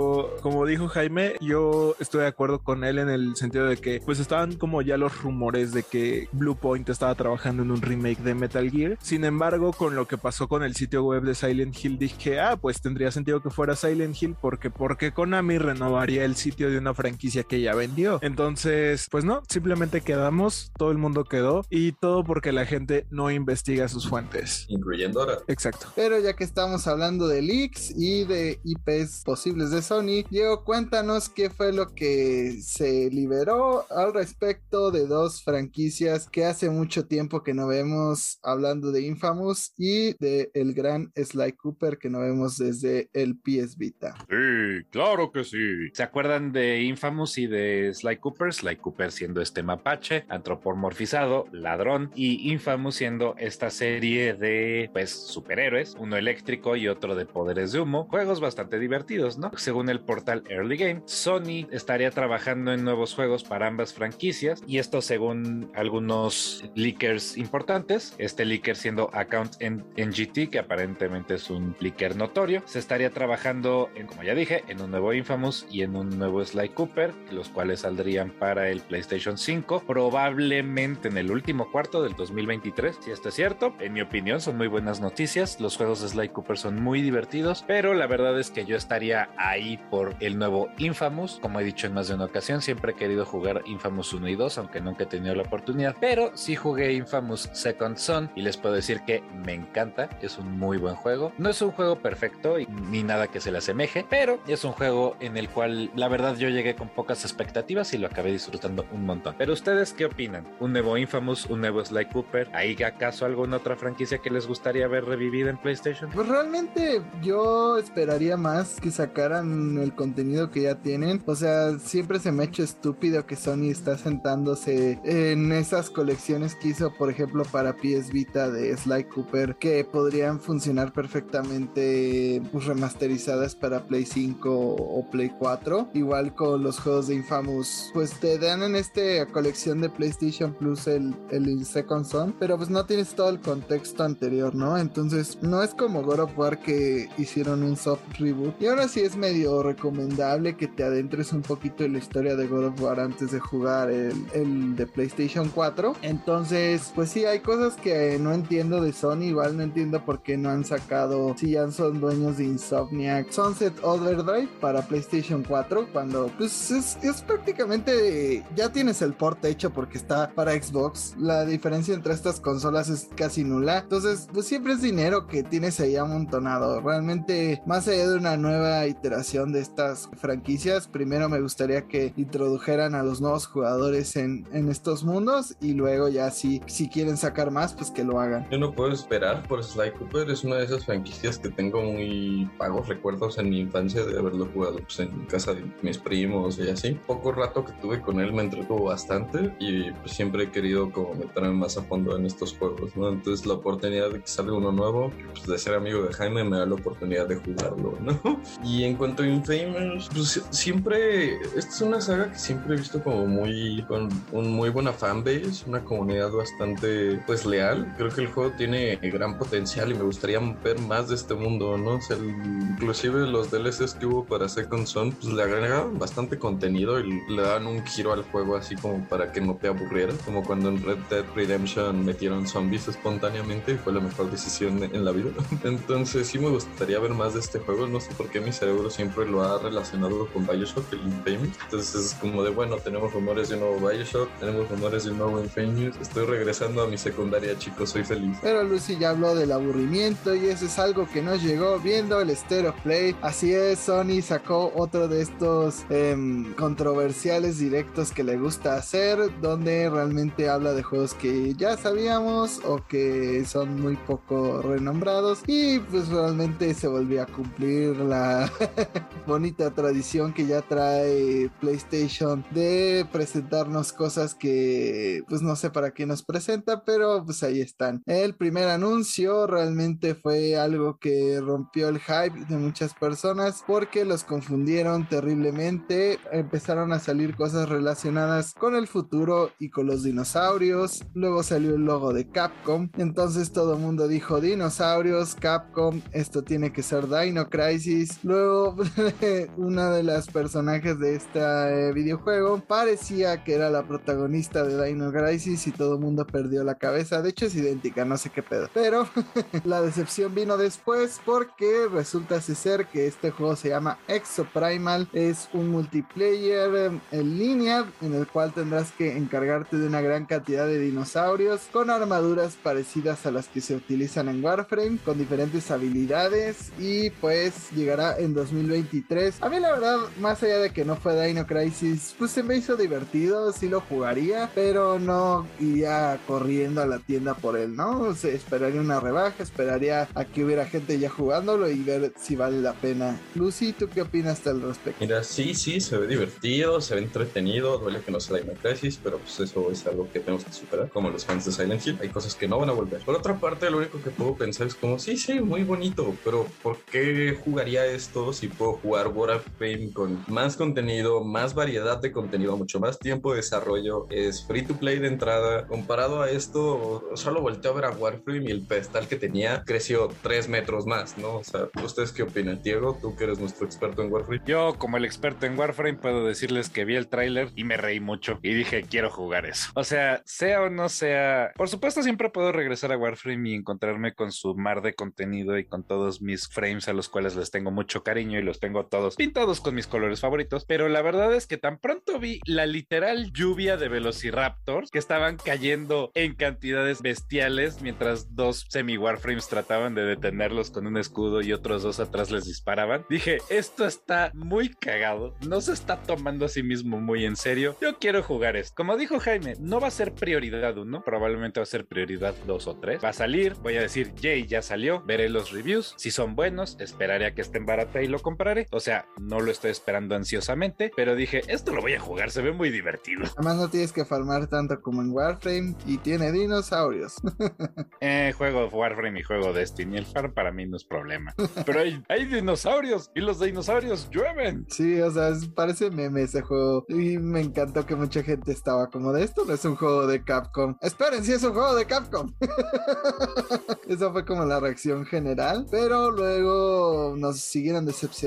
Speaker 4: como dijo Jaime, yo estoy de acuerdo con él en el sentido de que pues estaban como ya los rumores de que Blue Point estaba trabajando en un remake de Metal Gear. Sin embargo, con lo que pasó con el sitio web de Silent Hill, dije, ah, pues tendría sentido que fuera Silent Hill porque porque Konami renovaría el sitio de una franquicia que ya vendió. Entonces, pues no, simplemente quedamos, todo el mundo quedó y todo porque la gente no investiga sus fuentes.
Speaker 5: Incluyendo ahora.
Speaker 4: Exacto.
Speaker 2: Pero ya que estamos hablando de leaks y de IPs posibles de de Sony. Diego, cuéntanos qué fue lo que se liberó al respecto de dos franquicias que hace mucho tiempo que no vemos, hablando de Infamous y de el gran Sly Cooper que no vemos desde el PS Vita.
Speaker 3: Sí, claro que sí. ¿Se acuerdan de Infamous y de Sly Cooper? Sly Cooper siendo este mapache, antropomorfizado, ladrón, y Infamous siendo esta serie de, pues, superhéroes, uno eléctrico y otro de poderes de humo. Juegos bastante divertidos, ¿no? Según el portal Early Game, Sony estaría trabajando en nuevos juegos para ambas franquicias, y esto según algunos leakers importantes. Este leaker siendo Account NGT, que aparentemente es un leaker notorio. Se estaría trabajando, en, como ya dije, en un nuevo Infamous y en un nuevo Sly Cooper, los cuales saldrían para el PlayStation 5, probablemente en el último cuarto del 2023, si esto es cierto. En mi opinión, son muy buenas noticias. Los juegos de Sly Cooper son muy divertidos, pero la verdad es que yo estaría ahí por el nuevo Infamous. Como he dicho en más de una ocasión, siempre he querido jugar Infamous 1 y 2, aunque nunca he tenido la oportunidad, pero sí jugué Infamous Second Son y les puedo decir que me encanta, es un muy buen juego. No es un juego perfecto ni nada que se le asemeje, pero es un juego en el cual la verdad yo llegué con pocas expectativas y lo acabé disfrutando un montón. Pero ustedes qué opinan? ¿Un nuevo Infamous, un nuevo Sly Cooper? ¿Hay acaso alguna otra franquicia que les gustaría ver revivida en PlayStation?
Speaker 2: Pues realmente yo esperaría más que sacaran el contenido que ya tienen. O sea, siempre se me ha hecho estúpido que Sony está sentándose en esas colecciones que hizo, por ejemplo, para PS Vita de Sly Cooper, que podrían funcionar perfectamente pues, remasterizadas para Play 5 o Play 4. Igual con los juegos de Infamous, pues te dan en esta colección de PlayStation Plus el, el Second Son, pero pues no tienes todo el contexto anterior, ¿no? Entonces no es como God of War que hicieron un soft reboot. Y ahora sí es medio recomendable que te adentres un poquito en la historia de God of War antes de jugar el, el de PlayStation 4. Entonces, pues sí, hay cosas que no entiendo de Sony. Igual no entiendo por qué no han sacado, si ya son dueños de Insomniac, Sunset Overdrive para PlayStation 4. Cuando pues es, es prácticamente ya tienes el port hecho porque está para Xbox. La diferencia entre estas consolas es casi nula. Entonces, pues siempre es dinero que tienes ahí amontonado. Realmente, más allá de una nueva iteración de estas franquicias, primero me gustaría que introdujeran a los nuevos jugadores en, en estos mundos y luego ya si, si quieren sacar más, pues que lo hagan.
Speaker 5: Yo no puedo esperar por Sly Cooper. Es una de esas franquicias que tengo muy pagos recuerdos en mi infancia de haberlo jugado pues, en casa de mis primos y así. Poco rato que tuve con él me entretuvo bastante y pues, siempre he querido como meterme más a fondo en estos juegos, ¿no? Entonces la oportunidad de que salga uno nuevo, pues de ser amigo de Jaime me da la oportunidad de jugarlo, ¿no? Y en cuanto a Infamous, pues siempre, esta es una saga que siempre he visto como muy, con un muy buena fanbase, una comunidad bastante pues leal. Creo que el juego tiene gran potencial y me gustaría ver más de este mundo, ¿no? O sea, inclusive los DLCs que hubo para Second Son, pues le agregaban bastante contenido y le dan un giro al juego así como para que no te aburriera, como cuando en Red Dead Redemption metieron zombies espontáneamente y fue la mejor decisión en la vida. Entonces sí me gustaría ver más de este juego, no sé por qué mi cerebro siempre lo ha relacionado con Bioshock, el Infamous. Entonces es como de, bueno, tenemos rumores de un nuevo Bioshock, tenemos rumores de un nuevo Infamous, estoy regresando a mi secundaria, chicos, soy feliz.
Speaker 2: Pero Lucy ya habló del aburrimiento y eso es algo que nos llegó viendo el Stereo Play. Así es, Sony sacó otro de estos eh, controversiales directos que le gusta hacer, donde realmente habla de juegos que ya sabíamos o que son muy poco renombrados y pues realmente se volvió a cumplir la bonita tradición que ya trae PlayStation de presentarnos cosas que pues no sé para qué nos presenta, pero pues ahí están. El primer anuncio realmente fue algo que rompió el hype de muchas personas porque los confundieron terriblemente, empezaron a salir cosas relacionadas con el futuro y con los dinosaurios, luego salió el logo de Capcom, entonces todo el mundo dijo dinosaurios, Capcom, esto tiene que ser Dino Crisis, luego una de las personajes de este videojuego parecía que era la protagonista de Dino Crisis y todo el mundo perdió la cabeza, de hecho es idéntica, no sé qué pedo, pero la decepción vino después porque resulta ser que este juego se llama Exoprimal, es un multiplayer en línea en el cual tendrás que encargarte de una gran cantidad de dinosaurios con armaduras parecidas a las que se utilizan en Warframe, con diferentes habilidades y pues llegará en 2023. A mí la verdad, más allá de que no fue Dino Crisis, pues se me hizo divertido, sí lo jugaría, pero no iría corriendo a la tienda por él, ¿no? O sea, esperaría una rebaja, esperaría a que hubiera gente ya jugándolo y ver si vale la pena. Lucy, ¿tú qué opinas al respecto?
Speaker 5: Mira, sí, sí, se ve divertido, se ve entretenido, duele que no sea Dino Crisis, pero pues eso es algo que tenemos que superar, como los fans de Silent Hill. Hay cosas que no van a volver. Por otra parte, lo único que puedo pensar es como, sí, sí, muy bonito, pero ¿por qué jugaría esto si jugar Warframe con más contenido, más variedad de contenido, mucho más tiempo de desarrollo? Es free to play de entrada. Comparado a esto, solo volteo a ver a Warframe y el pedestal que tenía creció 3 metros más, ¿no? O sea, ¿ustedes qué opinan? Diego, tú que eres nuestro experto en Warframe.
Speaker 3: Yo, como el experto en Warframe, puedo decirles que vi el tráiler y me reí mucho y dije, quiero jugar eso. O sea, sea o no sea, por supuesto siempre puedo regresar a Warframe y encontrarme con su mar de contenido y con todos mis frames a los cuales les tengo mucho cariño y los tengo todos pintados con mis colores favoritos, pero la verdad es que tan pronto vi la literal lluvia de velociraptors que estaban cayendo en cantidades bestiales mientras dos semi Warframes trataban de detenerlos con un escudo y otros dos atrás les disparaban. Dije, esto está muy cagado, no se está tomando a sí mismo muy en serio. Yo quiero jugar esto. Como dijo Jaime, no va a ser prioridad uno, probablemente va a ser prioridad dos o tres. Va a salir, voy a decir, yay, ya salió, veré los reviews. Si son buenos, esperaré a que estén barata y lo compraré. O sea, no lo estoy esperando ansiosamente, pero dije, esto lo voy a jugar, se ve muy divertido.
Speaker 2: Además no tienes que farmar tanto como en Warframe y tiene dinosaurios.
Speaker 3: eh, juego Warframe y juego Destiny. El farm para mí no es problema. Pero hay, hay dinosaurios y los dinosaurios llueven.
Speaker 2: Sí, o sea, parece meme ese juego. Y me encantó que mucha gente estaba como de esto no es un juego de Capcom. Esperen, si es un juego de Capcom. Esa fue como la reacción general. Pero luego nos siguieron decepcionando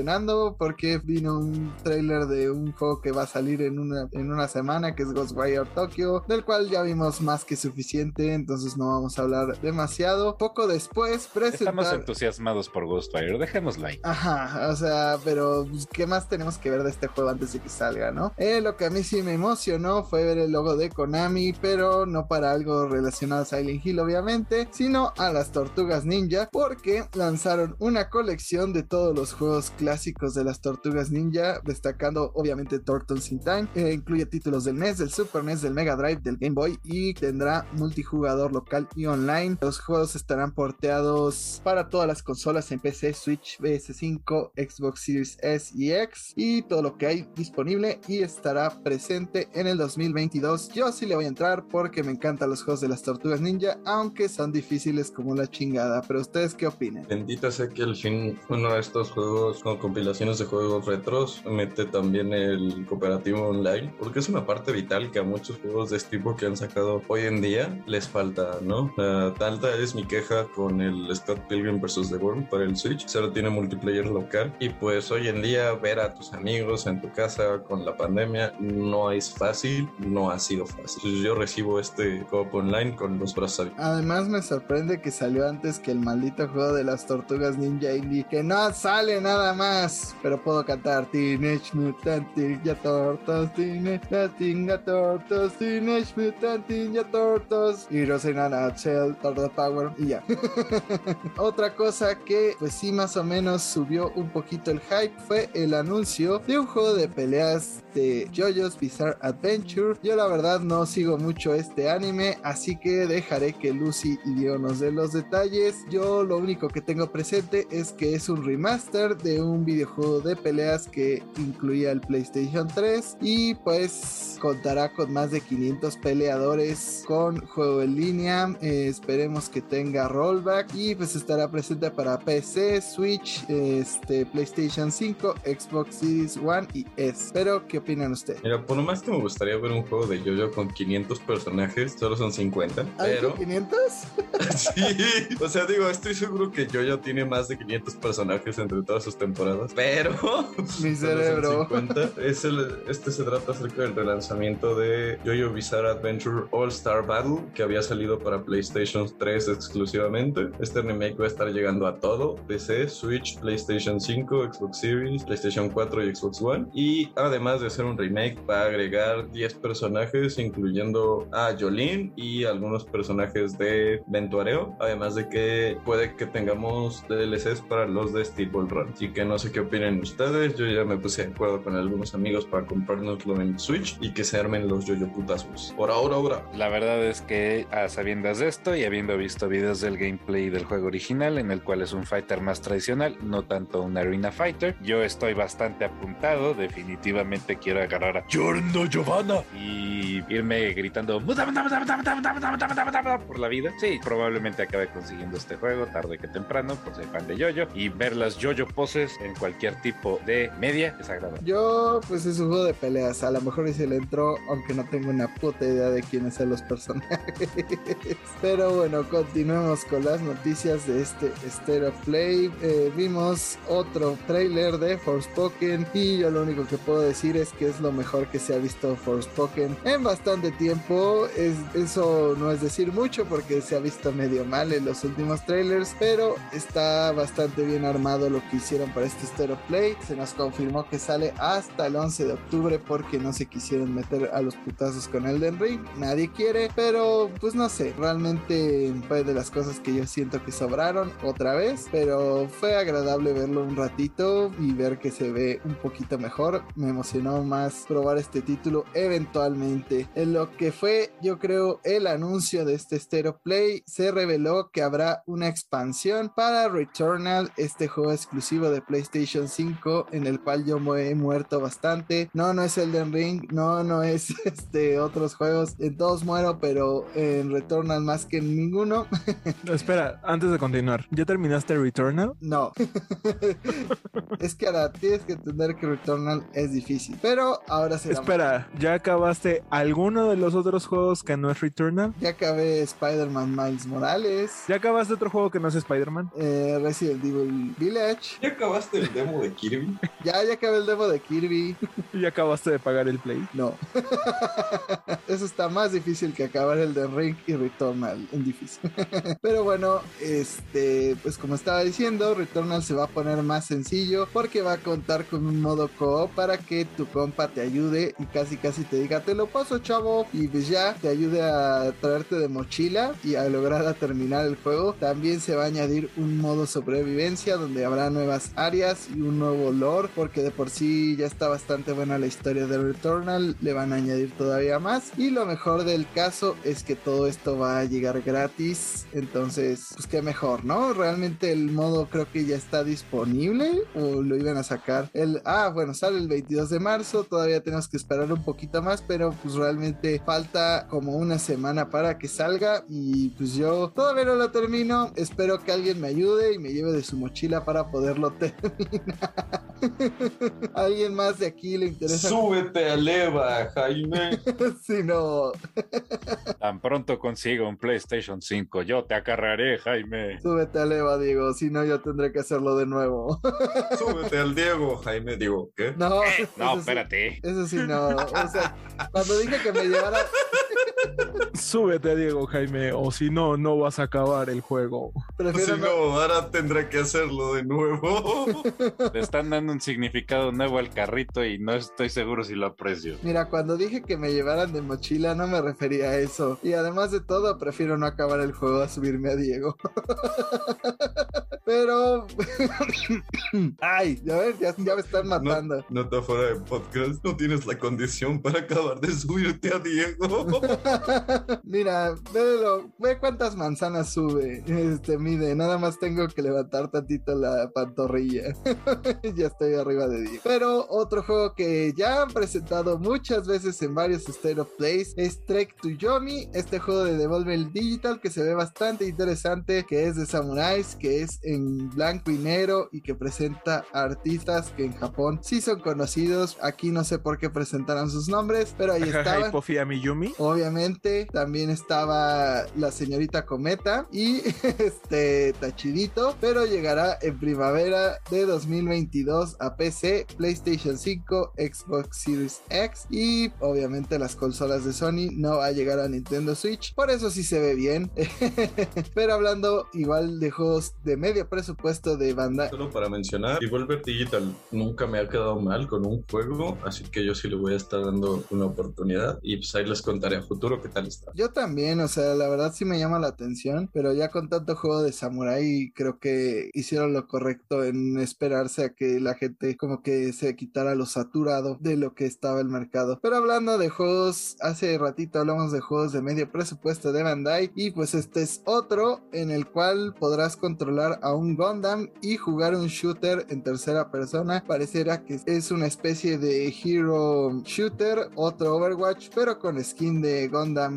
Speaker 2: porque vino un trailer de un juego que va a salir en una, en una semana que es Ghostwire Tokyo, del cual ya vimos más que suficiente, entonces no vamos a hablar demasiado. Poco después presentar...
Speaker 3: Estamos entusiasmados por Ghostwire, dejémoslo ahí.
Speaker 2: Ajá, o sea, pero pues, ¿qué más tenemos que ver de este juego antes de que salga, no? Eh, lo que a mí sí me emocionó fue ver el logo de Konami, pero no para algo relacionado a Silent Hill, obviamente, sino a las Tortugas Ninja, porque lanzaron una colección de todos los juegos clásicos de las Tortugas Ninja, destacando obviamente Turtles in Time, eh, incluye títulos del NES, del Super NES, del Mega Drive, del Game Boy y tendrá multijugador local y online. Los juegos estarán porteados para todas las consolas en PC, Switch, PS5, Xbox Series S y X y todo lo que hay disponible y estará presente en el 2022. Yo sí le voy a entrar porque me encantan los juegos de las Tortugas Ninja, aunque son difíciles como la chingada. Pero ustedes qué opinan?
Speaker 5: Bendita sea que al fin uno de estos juegos compilaciones de juegos retros mete también el cooperativo online, porque es una parte vital que a muchos juegos de este tipo que han sacado hoy en día les falta, ¿no? Uh, tanta es mi queja con el Scott Pilgrim vs. The World para el Switch, solo tiene multiplayer local y pues hoy en día ver a tus amigos en tu casa con la pandemia no es fácil, no ha sido fácil. Yo recibo este coop online con los brazos abiertos.
Speaker 2: Además me sorprende que salió antes que el maldito juego de las tortugas ninja indie, que no sale nada más, pero puedo cantar Teenage Mutant Ninja Turtles, Teenage Ninja Turtles, Teenage Mutant Ninja Turtles y Rosanna Shell, Turtle Power y ya. Otra cosa que pues sí más o menos subió un poquito el hype fue el anuncio de un juego de peleas de JoJo's Bizarre Adventure. Yo la verdad no sigo mucho este anime, así que dejaré que Lucy y Diego nos den los detalles. Yo lo único que tengo presente es que es un remaster de un videojuego de peleas que incluía el PlayStation 3 y pues contará con más de 500 peleadores con juego en línea. Eh, esperemos que tenga rollback y pues estará presente para PC, Switch, este, PlayStation 5, Xbox Series One y S. Pero, ¿qué opinan ustedes?
Speaker 5: Mira, por lo más que me gustaría ver un juego de JoJo con 500 personajes, solo son 50. pero...
Speaker 2: 500?
Speaker 5: sí, o sea, digo, estoy seguro que JoJo tiene más de 500 personajes entre todas sus temporadas, pero...
Speaker 2: Mi cerebro.
Speaker 5: 50. Es el, este se trata acerca del relanzamiento lanzamiento de Jojo Bizarre Adventure All Star Battle, que había salido para PlayStation 3 exclusivamente. Este remake va a estar llegando a todo: PC, Switch, PlayStation 5, Xbox Series, PlayStation 4 y Xbox One. Y además de ser un remake, va a agregar 10 personajes, incluyendo a Jolene y algunos personajes de Ventuareo. Además de que puede que tengamos DLCs para los de Steel Ball Run. Así que no sé qué opinen ustedes. Yo ya me puse de acuerdo con algunos amigos para comprárnoslo en Switch y que se armen los yoyo putazos. Por ahora, ahora.
Speaker 3: La verdad es que a sabiendas de esto y habiendo visto videos del gameplay del juego original, en el cual es un fighter más tradicional, no tanto un arena fighter, yo estoy bastante apuntado. Definitivamente quiero agarrar a Giorno Giovanna y irme gritando por la vida. Sí, probablemente acabe consiguiendo este juego tarde que temprano, por ser fan de Yoyo y ver las Yoyo poses en cualquier tipo de media es.
Speaker 2: Yo, pues es un juego de peleas. A lo mejor se le entró, aunque no tengo una puta idea de quiénes son los personajes. Pero bueno, continuemos con las noticias de este Stereo Play. Eh, vimos otro trailer de Forspoken y yo lo único que puedo decir es que es lo mejor que se ha visto Forspoken en bastante tiempo. Es, eso no es decir mucho porque se ha visto medio mal en los últimos trailers, pero está bastante bien armado lo que hicieron para este Stereo Play. Se nos confirmó que sale hasta el 11 de octubre porque no se quisieron meter a los putazos con Elden Ring. Nadie quiere, pero pues no sé, realmente fue de las cosas que yo siento que sobraron otra vez, pero fue agradable verlo un ratito y ver que se ve un poquito mejor. Me emocionó más probar este título eventualmente. En lo que fue, yo creo, el anuncio de este Stereo Play, se reveló que habrá una expansión para Returnal, este juego exclusivo de PlayStation 5 en el cual yo me he muerto bastante. No, no es Elden Ring, no, no es este otros juegos. En todos muero, pero en Returnal más que en ninguno.
Speaker 4: Espera, antes de continuar, ¿ya terminaste Returnal?
Speaker 2: No. es que ahora tienes que entender que Returnal es difícil. Pero ahora será.
Speaker 4: Espera, ¿ya acabaste alguno de los otros juegos que no es Returnal?
Speaker 2: Ya acabé Spider-Man Miles Morales.
Speaker 4: ¿Ya acabaste otro juego que no es Spider-Man?
Speaker 2: Eh, Resident Evil Village.
Speaker 5: ¿Ya acabaste el demo de Kirby?
Speaker 2: Ya, ya acabé el demo de Kirby.
Speaker 4: ¿Y ya acabaste de pagar el Play?
Speaker 2: No. Eso está más difícil que acabar el de Ring y Returnal en difícil. Pero bueno, este, pues como estaba diciendo, Returnal se va a poner más sencillo porque va a contar con un modo co para que tu compa te ayude y casi casi te diga, te lo paso chavo, y pues ya te ayude a traerte de mochila y a lograr a terminar el juego. También se va a añadir un modo sobrevivencia donde habrá nuevas áreas y un nuevo lore porque de por sí ya está bastante buena la historia de Returnal, le van a añadir todavía más. Y lo mejor del caso es que todo esto va a llegar gratis, entonces pues qué mejor, ¿no? Realmente el modo creo que ya está disponible o lo iban a sacar el ah, bueno, sale el 22 de marzo, todavía tenemos que esperar un poquito más, pero pues realmente falta como una semana para que salga y pues yo todavía no lo termino, espero que alguien me ayude y me lleve de su mochila para poderlo ¿Alguien más de aquí le interesa?
Speaker 5: Súbete a leva, Jaime.
Speaker 2: si no.
Speaker 3: Tan pronto consigo un PlayStation 5, yo te acarrearé, Jaime.
Speaker 2: Súbete a leva, Diego, si no yo tendré que hacerlo de nuevo.
Speaker 5: Súbete al Diego, Jaime. Digo, ¿qué?
Speaker 2: No,
Speaker 3: Eh, no,
Speaker 2: sí-
Speaker 3: espérate.
Speaker 2: eso sí no. O sea, cuando dije que me llevara,
Speaker 4: Súbete, Diego Jaime, o si no, no vas a acabar el juego.
Speaker 2: prefiero
Speaker 5: Si
Speaker 2: no.
Speaker 5: no, ahora tendré que hacerlo de nuevo.
Speaker 3: Le están dando un significado nuevo al carrito y no estoy seguro si lo aprecio.
Speaker 2: Mira, cuando dije que me llevaran de mochila no me refería a eso. Y además de todo, prefiero no acabar el juego a subirme a Diego. Pero... Ay, ya ves, ya, ya me están matando.
Speaker 5: No, nota fuera de podcast. No tienes la condición para acabar de subirte a Diego.
Speaker 2: Mira, ve cuántas manzanas sube. Este mide, nada más tengo que levantar tantito la pantorrilla. ya estoy arriba de 10. Pero otro juego que ya han presentado muchas veces en varios State of Plays es Trek to Yomi, este juego de Devolver Digital que se ve bastante interesante, que es de samuráis, que es en blanco y negro y que presenta artistas que en Japón sí son conocidos. Aquí no sé por qué presentaron sus nombres, pero ahí estaban.
Speaker 4: Pofia Miyumi.
Speaker 2: Obviamente, también estaba la señorita Cometa y este Tachidito, pero llegará en primavera de 2022 a PC, PlayStation 5, Xbox Series X y obviamente las consolas de Sony no va a llegar a Nintendo Switch, por eso sí se ve bien. pero hablando igual de juegos de medio presupuesto de banda.
Speaker 5: Solo para mencionar, Devolver Digital nunca me ha quedado mal con un juego, así que yo sí le voy a estar dando una oportunidad y pues ahí les contaré a futuro
Speaker 2: Yo también, o sea, la verdad sí me llama la atención, pero ya con tanto juego de samurai creo que hicieron lo correcto en esperarse a que la gente como que se quitara lo saturado de lo que estaba el mercado. Pero hablando de juegos, hace ratito hablamos de juegos de medio presupuesto de Bandai y pues este es otro en el cual podrás controlar a un Gundam y jugar un shooter en tercera persona. Pareciera que es una especie de hero shooter, otro Overwatch, pero con skin de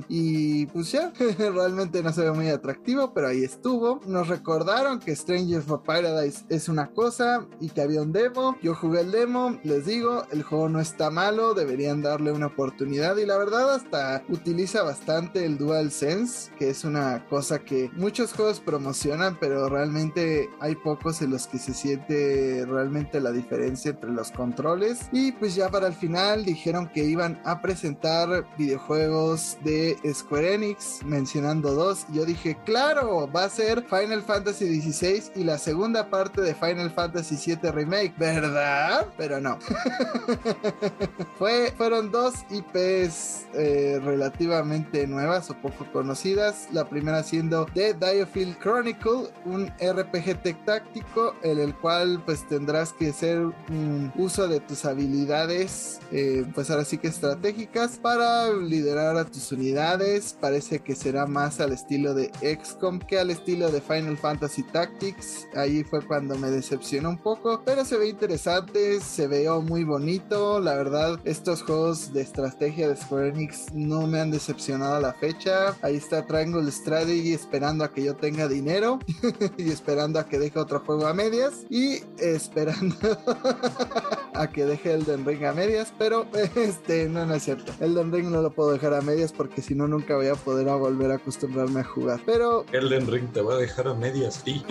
Speaker 2: Y pues ya, realmente no se ve muy atractivo, pero ahí estuvo. Nos recordaron que Strangers for Paradise es una cosa y que había un demo. Yo jugué el demo, les digo, el juego no está malo, deberían darle una oportunidad y la verdad hasta utiliza bastante el Dual Sense, que es una cosa que muchos juegos promocionan, pero realmente hay pocos en los que se siente realmente la diferencia entre los controles. Y pues ya para el final dijeron que iban a presentar videojuegos de Square Enix, mencionando dos. Yo dije, claro, va a ser Final Fantasy XVI y la segunda parte de Final Fantasy VII Remake, ¿verdad? Pero no. Fue, fueron dos IPs eh, relativamente nuevas o poco conocidas. La primera siendo The Diofield Chronicle, un RPG táctico en el cual pues tendrás que hacer un uso de tus habilidades, eh, pues ahora sí que estratégicas para liderar a tus unidades. Parece que será más al estilo de XCOM que al estilo de Final Fantasy Tactics. Ahí fue cuando me decepcionó un poco, pero se ve interesante, se ve muy bonito. La verdad, estos juegos de estrategia de Square Enix no me han decepcionado a la fecha. Ahí está Triangle Strategy esperando a que yo tenga dinero y esperando a que deje otro juego a medias y esperando a que deje Elden Ring a medias, pero este no, no es cierto. Elden Ring no lo puedo dejar a medias porque si no nunca voy a poder a volver a acostumbrarme a jugar. Pero
Speaker 5: Elden Ring te va a dejar a medias, sí.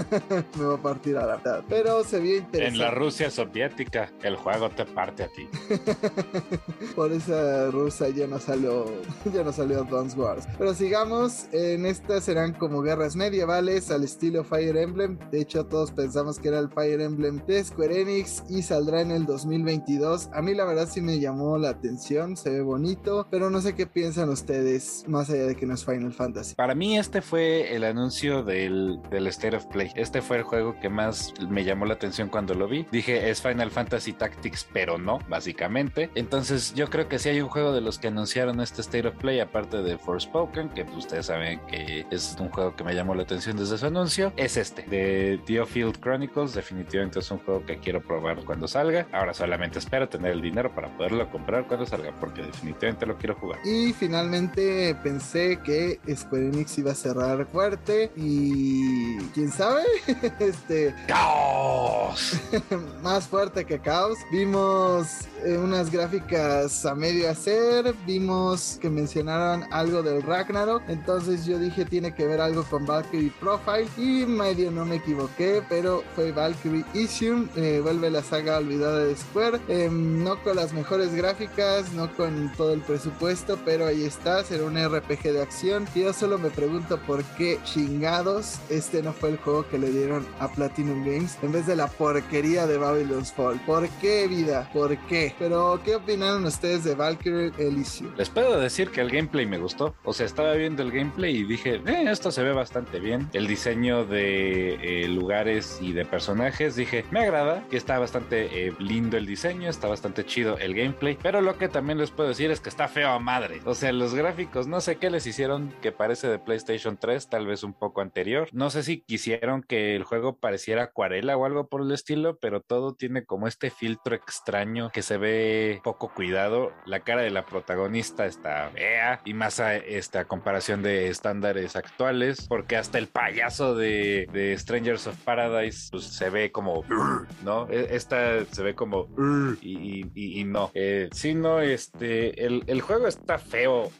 Speaker 2: me va a partir a la mitad. Pero se vio interesante.
Speaker 3: En la Rusia soviética, el juego te parte a ti.
Speaker 2: Por esa rusa ya no salió, ya no salió Advance Wars. Pero sigamos, en estas serán como guerras medievales al estilo Fire Emblem. De hecho, todos pensamos que era el Fire Emblem de Square Enix y saldrá en el 2022. A mí la verdad sí me llamó la atención, se ve bonito, pero no sé qué piensan ustedes, más allá de que no es Final Fantasy.
Speaker 3: Para mí este fue el anuncio del, del State of Play. Este fue el juego que más me llamó la atención cuando lo vi. Dije, es Final Fantasy Tactics, pero no, básicamente. Entonces yo creo que si hay un juego de los que anunciaron este State of Play, aparte de Forspoken, que pues, ustedes saben que es un juego que me llamó la atención desde su anuncio, es este, de Diofield Chronicles. Definitivamente es un juego que quiero probar cuando salga. Ahora solamente espero tener el dinero para poderlo comprar cuando salga, porque definitivamente lo quiero jugar.
Speaker 2: Y finalmente pensé que Square Enix iba a cerrar fuerte y quién sabe, este
Speaker 3: ¡Caos!
Speaker 2: más fuerte que Caos. Vimos eh, unas gráficas a medio hacer, vimos que mencionaron algo del Ragnarok, entonces yo dije tiene que ver algo con Valkyrie Profile y medio no me equivoqué, pero fue Valkyrie Issue, eh, vuelve la saga olvidada de Square, eh, no con las mejores gráficas, no con todo el presupuesto, pero ahí está, será un RPG de acción. Yo solo me pregunto por qué chingados este no fue el juego que le dieron a Platinum Games en vez de la porquería de Babylon's Fall. ¿Por qué vida? ¿Por qué? Pero ¿qué opinaron ustedes de Valkyrie Elysium?
Speaker 3: Les puedo decir que el gameplay me gustó. O sea, estaba viendo el gameplay y dije, eh, esto se ve bastante bien. El diseño de eh, lugares y de personajes, dije, me agrada, que está bastante eh, lindo el diseño, está bastante chido el gameplay, pero lo que también les puedo decir es que está feo a madre. O sea, los gráficos, no sé qué les hicieron que parece de PlayStation 3, tal vez un poco anterior. No sé si quisieron que el juego pareciera acuarela o algo por el estilo, pero todo tiene como este filtro extraño que se ve poco cuidado. La cara de la protagonista está fea y más a esta comparación de estándares actuales, porque hasta el payaso de, Strangers of Paradise pues, se ve como, ¿no? E, esta se ve como y, y, y no. Eh, sí, no, este, el, el juego está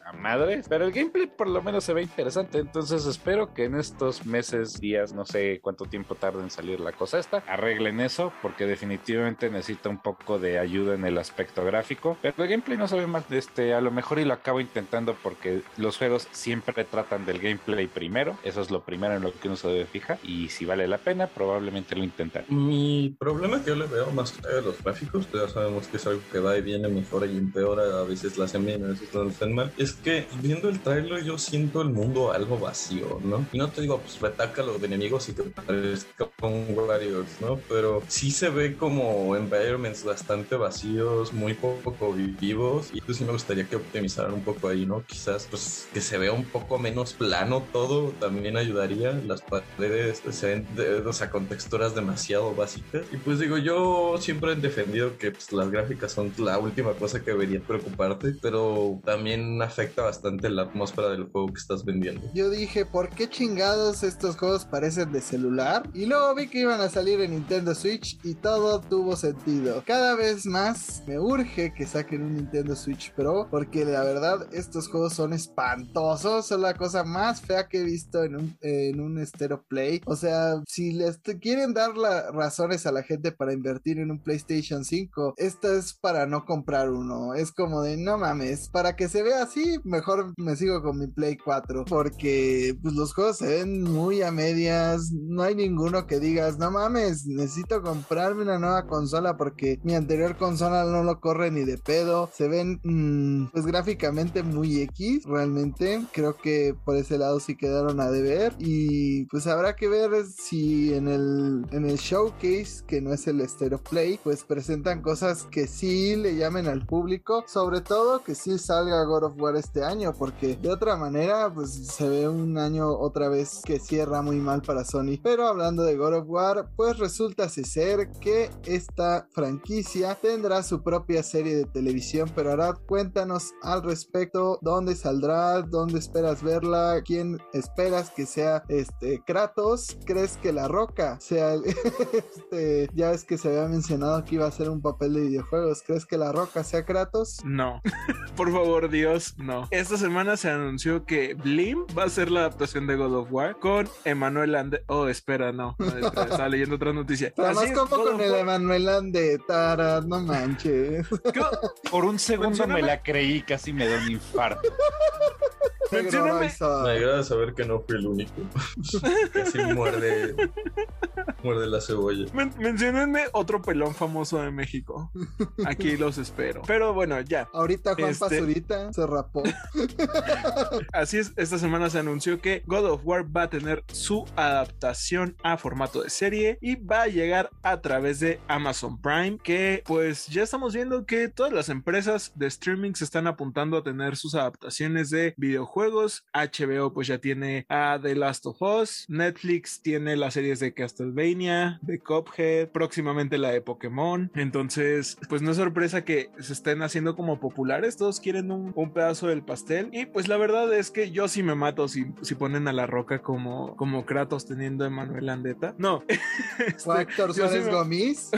Speaker 3: a madre, pero el gameplay por lo menos se ve interesante. Entonces espero que en estos meses, días, no sé cuánto tiempo tarda en salir la cosa esta, arreglen eso, porque definitivamente necesita un poco de ayuda en el aspecto gráfico. Pero el gameplay no se ve mal, este, a lo mejor y lo acabo intentando porque los juegos siempre tratan del gameplay primero. Eso es lo primero en lo que uno se debe fijar. Y si vale la pena, probablemente lo intentaré.
Speaker 5: Mi problema que yo le veo más de los gráficos, ya sabemos que es algo que va y viene, mejora y empeora, a veces la hacen bien, a veces hacen mal, es que viendo el trailer yo siento el mundo algo vacío, ¿no? Y no te digo, pues retaca los enemigos y te parezca un Warriors, ¿no? Pero sí se ve como environments bastante vacíos, muy poco vivos, y pues sí me gustaría que optimizaran un poco ahí, ¿no? Quizás pues que se vea un poco menos plano todo también ayudaría, las paredes se ven, de, o sea, con texturas demasiado básicas, y pues digo, yo siempre he defendido que pues, las gráficas son la última cosa que debería preocuparte, pero también afecta bastante la atmósfera del juego que estás vendiendo.
Speaker 2: Yo dije, ¿por qué chingados estos juegos parecen de celular? Y luego vi que iban a salir en Nintendo Switch y todo tuvo sentido. Cada vez más me urge que saquen un Nintendo Switch Pro porque la verdad estos juegos son espantosos, son la cosa más fea que he visto en un, en un Stereo Play. O sea, si les quieren dar las razones a la gente para invertir en un PlayStation 5, esto es para no comprar uno. Es como de, no mames, para que se vea así, mejor me sigo con mi Play 4 porque pues, los juegos se ven muy a medias, no hay ninguno que digas, no mames, necesito comprarme una nueva consola porque mi anterior consola no lo corre ni de pedo. Se ven mmm, pues gráficamente muy X, realmente. Creo que por ese lado sí quedaron a deber y pues habrá que ver si en el en el showcase que no es el Stereo Play, pues presentan cosas que sí le llamen al público, sobre todo que sí salga God of War este año, porque de otra manera pues se ve un año otra vez que cierra muy mal para Sony. Pero hablando de God of War, pues resulta ser que esta franquicia tendrá su propia serie de televisión, pero ahora cuéntanos al respecto, dónde saldrá, dónde esperas verla, quién esperas que sea este Kratos, crees que la Roca sea este, ya ves que se había mencionado que iba a ser un papel de videojuegos, ¿crees que la Roca sea Kratos?
Speaker 4: No. Por favor, Dios, no. Esta semana se anunció que Blim va a ser la adaptación de God of War con Emanuel Ande. Oh, espera, no. Estaba leyendo otra noticia.
Speaker 2: Además, como con el Emanuel Ande, Tara, no manches.
Speaker 3: Por un segundo me la creí, casi me da un infarto.
Speaker 5: Mencióname. Me agrada saber que no fui el único. Casi muerde, muerde la cebolla.
Speaker 4: Men menciónenme otro pelón famoso de México. Aquí los espero. Pero bueno, ya.
Speaker 2: Ahorita Juan este... Pazurita se rapó.
Speaker 4: Así es, esta semana se anunció que God of War va a tener su adaptación a formato de serie y va a llegar a través de Amazon Prime, que pues ya estamos viendo que todas las empresas de streaming se están apuntando a tener sus adaptaciones de videojuegos. HBO pues ya tiene a The Last of Us, Netflix tiene las series de Castlevania, de Cuphead, próximamente la de Pokémon. Entonces, pues no es sorpresa que se estén haciendo como populares, todos quieren un, un pedazo del pastel y pues la verdad es que yo sí me mato si, si ponen a la roca como, como Kratos teniendo a Manuel Andeta. No.
Speaker 2: o a Héctor Suárez sí me... Gomis.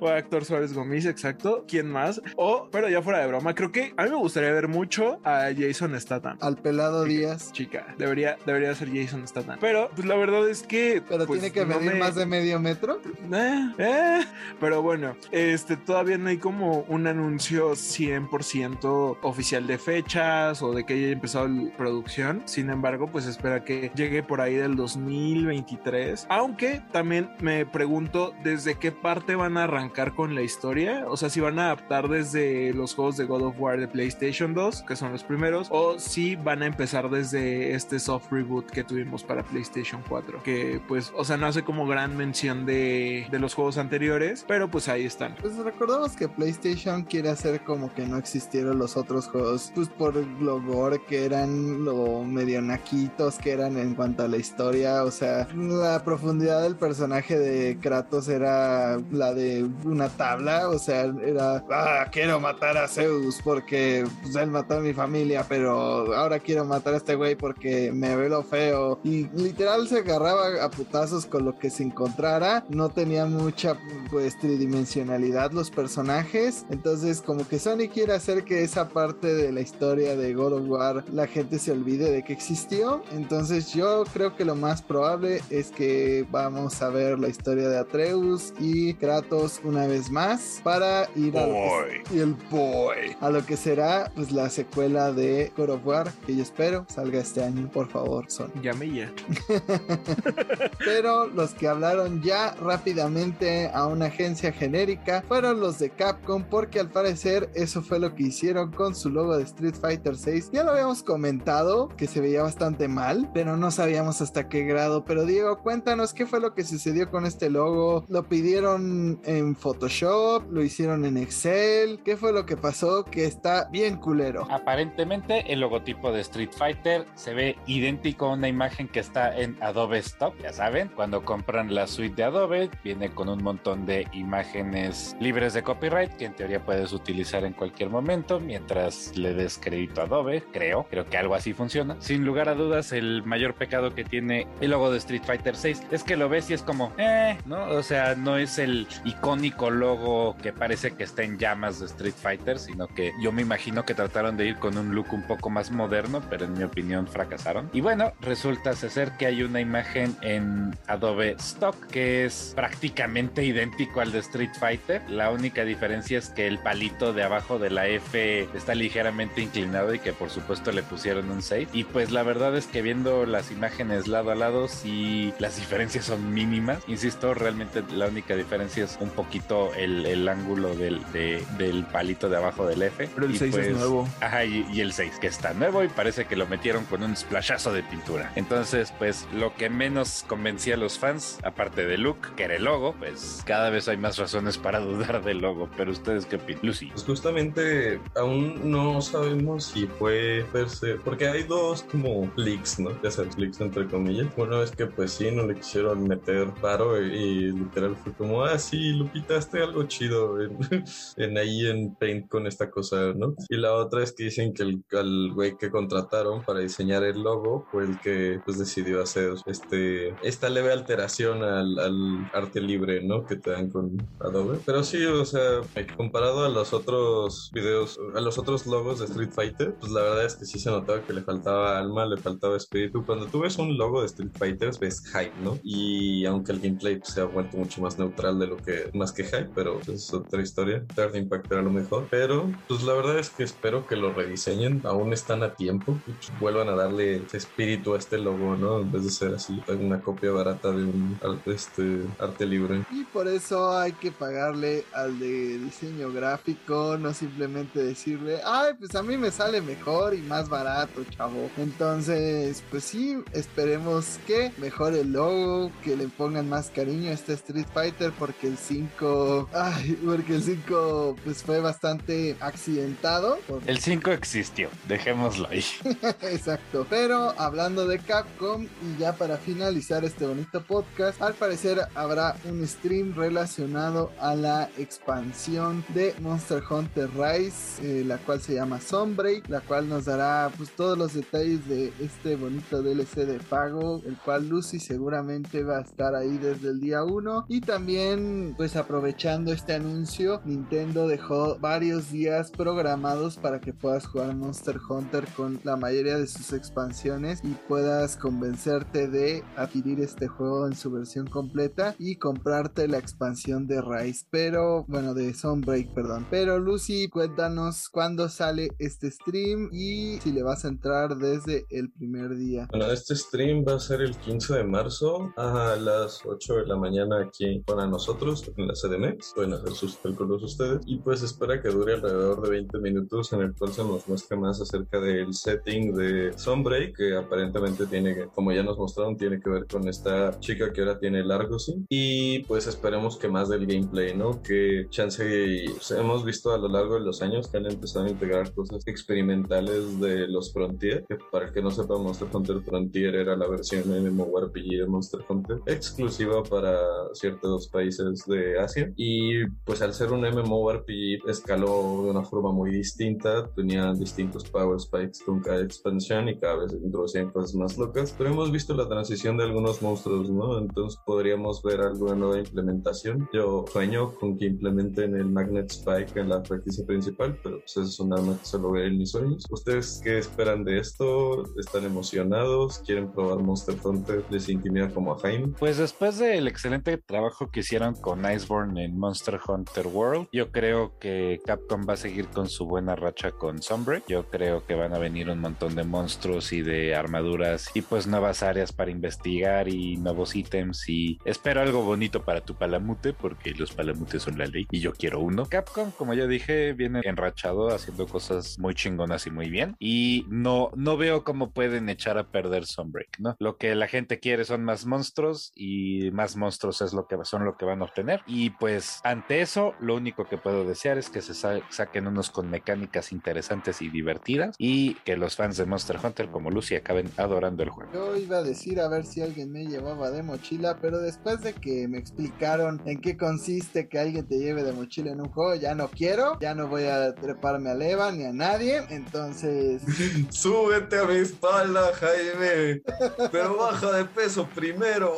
Speaker 4: o a Héctor Suárez Gomis, exacto. ¿Quién más? O, pero ya fuera de broma, creo que a mí me gustaría ver mucho a Jason Statham.
Speaker 2: Al pelado Díaz.
Speaker 4: Chica, debería, debería ser Jason Statham. Pero, pues la verdad es que.
Speaker 2: Pero
Speaker 4: pues,
Speaker 2: tiene que medir no me... más de medio metro.
Speaker 4: Eh, eh. Pero bueno, este todavía no hay como un anuncio 100% oficial de fechas o de que haya empezado la producción. Sin embargo, pues espera que llegue por ahí del 2023. Aunque también me pregunto desde qué parte van a arrancar con la historia. O sea, si van a adaptar desde los juegos de God of War de PlayStation 2, que son los primeros, o si van a empezar desde este soft reboot que tuvimos para PlayStation 4. Que pues, o sea, no hace como gran mención de, de los juegos anteriores, pero pues ahí están.
Speaker 2: Pues recordamos que PlayStation quiere hacer como que no existieron los otros juegos, pues por lo gore que eran, lo medio naquitos que eran en cuanto a la historia, o sea, la profundidad del personaje de Kratos era la de una tabla, o sea, era, ah, quiero matar a Zeus porque pues, él mató a mi familia, pero ahora quiero matar a este güey porque me ve lo feo. Y literal se agarraba a putazos con lo que se encontrara, no tenía mucha pues tridimensionalidad los personajes, entonces como que Sony quiere hacer que esa parte de la historia de God of War la gente se olvide de que existió, entonces yo creo que lo más probable es que vamos a ver la historia de Atreus y Kratos una vez más para ir a lo que, y el boy. A lo que será pues la secuela de God of War que yo espero salga este año por favor Sony.
Speaker 4: Llame ya.
Speaker 2: pero los que hablaron ya rápidamente a una agencia genérica fueron los de Capcom porque al parecer eso fue lo que hicieron con su logo de Street Fighter 6 ya lo habíamos comentado que se veía bastante mal pero no sabíamos hasta qué grado. Pero Diego cuéntanos qué fue lo que sucedió con este logo. Lo pidieron en Photoshop lo hicieron en Excel qué fue lo que pasó que está bien culero.
Speaker 3: Aparentemente el logotipo de Street Fighter se ve idéntico a una imagen que está en Adobe Stock, ya saben, cuando compran la suite de Adobe viene con un montón de imágenes libres de copyright que en teoría puedes utilizar en cualquier momento mientras le des crédito a Adobe, creo, creo que algo así funciona. Sin lugar a dudas el mayor pecado que tiene el logo de Street Fighter 6 es que lo ves y es como, eh, ¿no? O sea, no es el icónico logo que parece que está en llamas de Street Fighter, sino que yo me imagino que trataron de ir con un look un poco más moderno, pero en mi opinión fracasaron. Y bueno, resulta ser que hay una imagen en Adobe Stock que es prácticamente idéntico al de Street Fighter. La única diferencia es que el palito de abajo de la F está ligeramente inclinado y que por supuesto le pusieron un save. Y pues la verdad es que viendo las imágenes lado a lado, sí las diferencias son mínimas. Insisto, realmente la única diferencia es un poquito el, el ángulo del, de, del palito de abajo del F.
Speaker 4: Pero el
Speaker 3: Y
Speaker 4: 6 es
Speaker 3: pues,
Speaker 4: nuevo.
Speaker 3: Ajá, y, y el 6 que está nuevo y parece que lo metieron con un splashazo de pintura. Entonces, pues lo que menos convencía a los fans, aparte de Luke, que era el logo, pues cada vez hay más razones para dudar del logo. Pero ustedes qué opinan, Lucy.
Speaker 5: Pues justamente aún no sabemos si fue per se, porque hay dos como leaks, ¿no? Ya sabes, leaks entre comillas. Uno es que pues sí, no le quisieron meter paro y, literal fue como, ah, sí, Lupita, hazte algo chido en, ahí en Paint con esta cosa, ¿no? Y la otra es que dicen que el, güey que contrataron para diseñar el logo fue el que pues decidió hacer este esta leve alteración al, al arte libre, ¿no? Que te dan con Adobe. Pero sí, o sea, comparado a los otros videos, a los otros logos de Street Fighter, pues la verdad es que sí se notaba que le faltaba alma, le faltaba espíritu. Cuando tú ves un logo de Street Fighter, ves hype, ¿no? Y aunque el gameplay pues, se ha vuelto mucho más neutral de lo que, más que hype, pero pues, es otra historia. Third Impact era lo mejor. Pero, pues la verdad es que espero que lo rediseñen. Aún están a tiempo. Y pues, vuelvan a darle espíritu a este logo, ¿no? En vez de ser así, una copia barata de un este, arte libre.
Speaker 2: Y por eso hay que pagarle al de diseño gráfico, no simplemente decirle, ay, pues a mí me sale mejor y más barato, chavo. Entonces, pues sí, esperemos que mejore el logo, que le pongan más cariño a este Street Fighter, porque el 5, ay, porque el 5 pues fue bastante accidentado. por-
Speaker 3: El 5 existió, dejémoslo
Speaker 2: Exacto. Pero hablando de Capcom y ya para finalizar este bonito podcast, al parecer habrá un stream relacionado a la expansión de Monster Hunter Rise, eh, la cual se llama Sunbreak, la cual nos dará pues todos los detalles de este bonito DLC de pago, el cual Lucy seguramente va a estar ahí desde el día 1 y también pues aprovechando este anuncio, Nintendo dejó varios días programados para que puedas jugar Monster Hunter con la mayoría de sus expansiones y puedas convencerte de adquirir este juego en su versión completa y comprarte la expansión de Rise, pero bueno, de Sunbreak, perdón. Pero Lucy, cuéntanos cuándo sale este stream y si le vas a entrar desde el primer día.
Speaker 5: Bueno, este stream va a ser el 15 de marzo a las 8 de la mañana aquí para nosotros en la CDMX. Pueden hacer sus cálculos ustedes. Y pues espera que dure alrededor de 20 minutos en el cual se nos muestre más acerca del setting de Sunbreak, que aparentemente tiene como ya nos mostraron, tiene que ver con esta chica que ahora tiene el Argosy. Y pues esperemos que más del gameplay, ¿no? Que chance pues, hemos visto a lo largo de los años que han empezado a integrar cosas experimentales de los Frontier. Que para el que no sepa, Monster Hunter Frontier era la versión MMORPG de Monster Hunter exclusiva para ciertos países de Asia. Y pues al ser un MMORPG escaló de una forma muy distinta. Tenía distintos power spikes con cada expansión y cada vez introducían cosas más locas. Pero hemos visto la transición de algunos monstruos, ¿no? Entonces podríamos ver alguna nueva implementación. Yo sueño con que implementen el Magnet Spike en la franquicia principal, pero pues eso es un arma que solo ve en mis sueños. ¿Ustedes qué esperan de esto? ¿Están emocionados? ¿Quieren probar Monster Hunter? ¿Les intimida como a Jaime?
Speaker 3: Pues después del excelente trabajo que hicieron con Iceborne en Monster Hunter World, yo creo que Capcom va a seguir con su buena racha con Sunbreak. Yo creo que van a venir un montón de monstruos y de armaduras y pues nuevas áreas para investigar y nuevos ítems y espero algo bonito para tu palamute porque los palamutes son la ley y yo quiero uno. Capcom, como ya dije, viene enrachado haciendo cosas muy chingonas y muy bien y no, no veo cómo pueden echar a perder Sunbreak, ¿no? Lo que la gente quiere son más monstruos y más monstruos es lo que son lo que van a obtener y pues ante eso lo único que puedo desear es que se saquen unos con mecánicas interesantes y divertidas y que los fans de Monster Hunter como Lucy acaben adorando el juego.
Speaker 2: Yo iba a decir a ver si alguien me llevaba de mochila, pero después de que me explicaron en qué consiste que alguien te lleve de mochila en un juego, ya no quiero, ya no voy a treparme a Eva ni a nadie, entonces...
Speaker 5: Súbete a mi espalda, Jaime, pero baja de peso primero.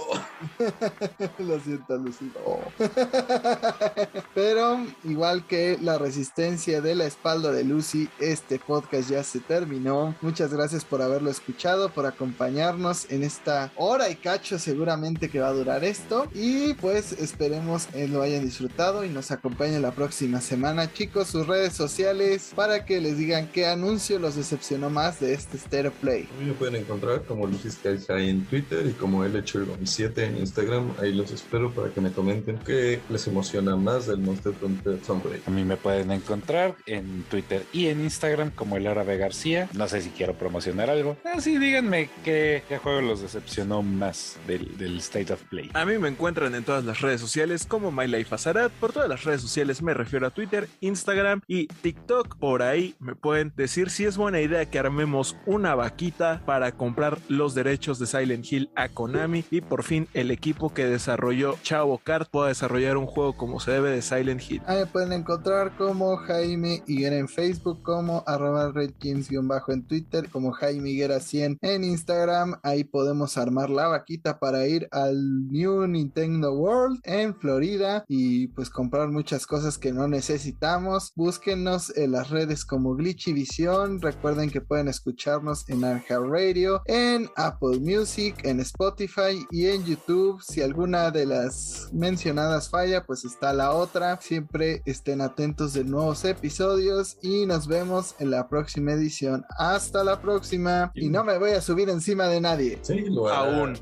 Speaker 2: Lo siento, Lucy. pero igual que la resistencia de la espalda de Lucy, este podcast ya se terminó. Muchas gracias por haberlo escuchado, por acompañarnos en esta hora y cacho seguramente que va a durar esto. Y pues esperemos que lo hayan disfrutado y nos acompañen la próxima semana. Chicos, sus redes sociales para que les digan qué anuncio los decepcionó más de este Stereo Play.
Speaker 5: A mí me pueden encontrar como Lucis ahí en Twitter y como el hecho 7 en Instagram. Ahí los espero para que me comenten qué les emociona más del Monster Hunter Sunbreak.
Speaker 3: A mí me pueden encontrar en Twitter y en Instagram como el Árabe García. No sé si quiero promocionar algo. Así ah, díganme qué, juego los decepcionó más del, del, State of Play.
Speaker 4: A mí me encuentran en todas las redes sociales como My Life Azarat. Por todas las redes sociales me refiero a Twitter, Instagram y TikTok. Por ahí me pueden decir si es buena idea que armemos una vaquita para comprar los derechos de Silent Hill a Konami y por fin el equipo que desarrolló Chavo Kart pueda desarrollar un juego como se debe de Silent Hill.
Speaker 2: Ahí me pueden encontrar como Jaime Higuera en Facebook, como arroba bajo en Twitter, como Jaime Higuera 100 en Instagram. Ahí podemos armar la vaquita para ir al New Nintendo World en Florida y pues comprar muchas cosas que no necesitamos. Búsquenos en las redes como Glitchy Visión. Recuerden que pueden escucharnos en Arja Radio, en Apple Music, en Spotify y en YouTube. Si alguna de las mencionadas falla, pues está la otra. Siempre estén atentos de nuevos episodios y nos vemos en la próxima edición. Hasta la próxima y no me voy a subir encima de nadie.
Speaker 5: Sí, lo
Speaker 4: Aún.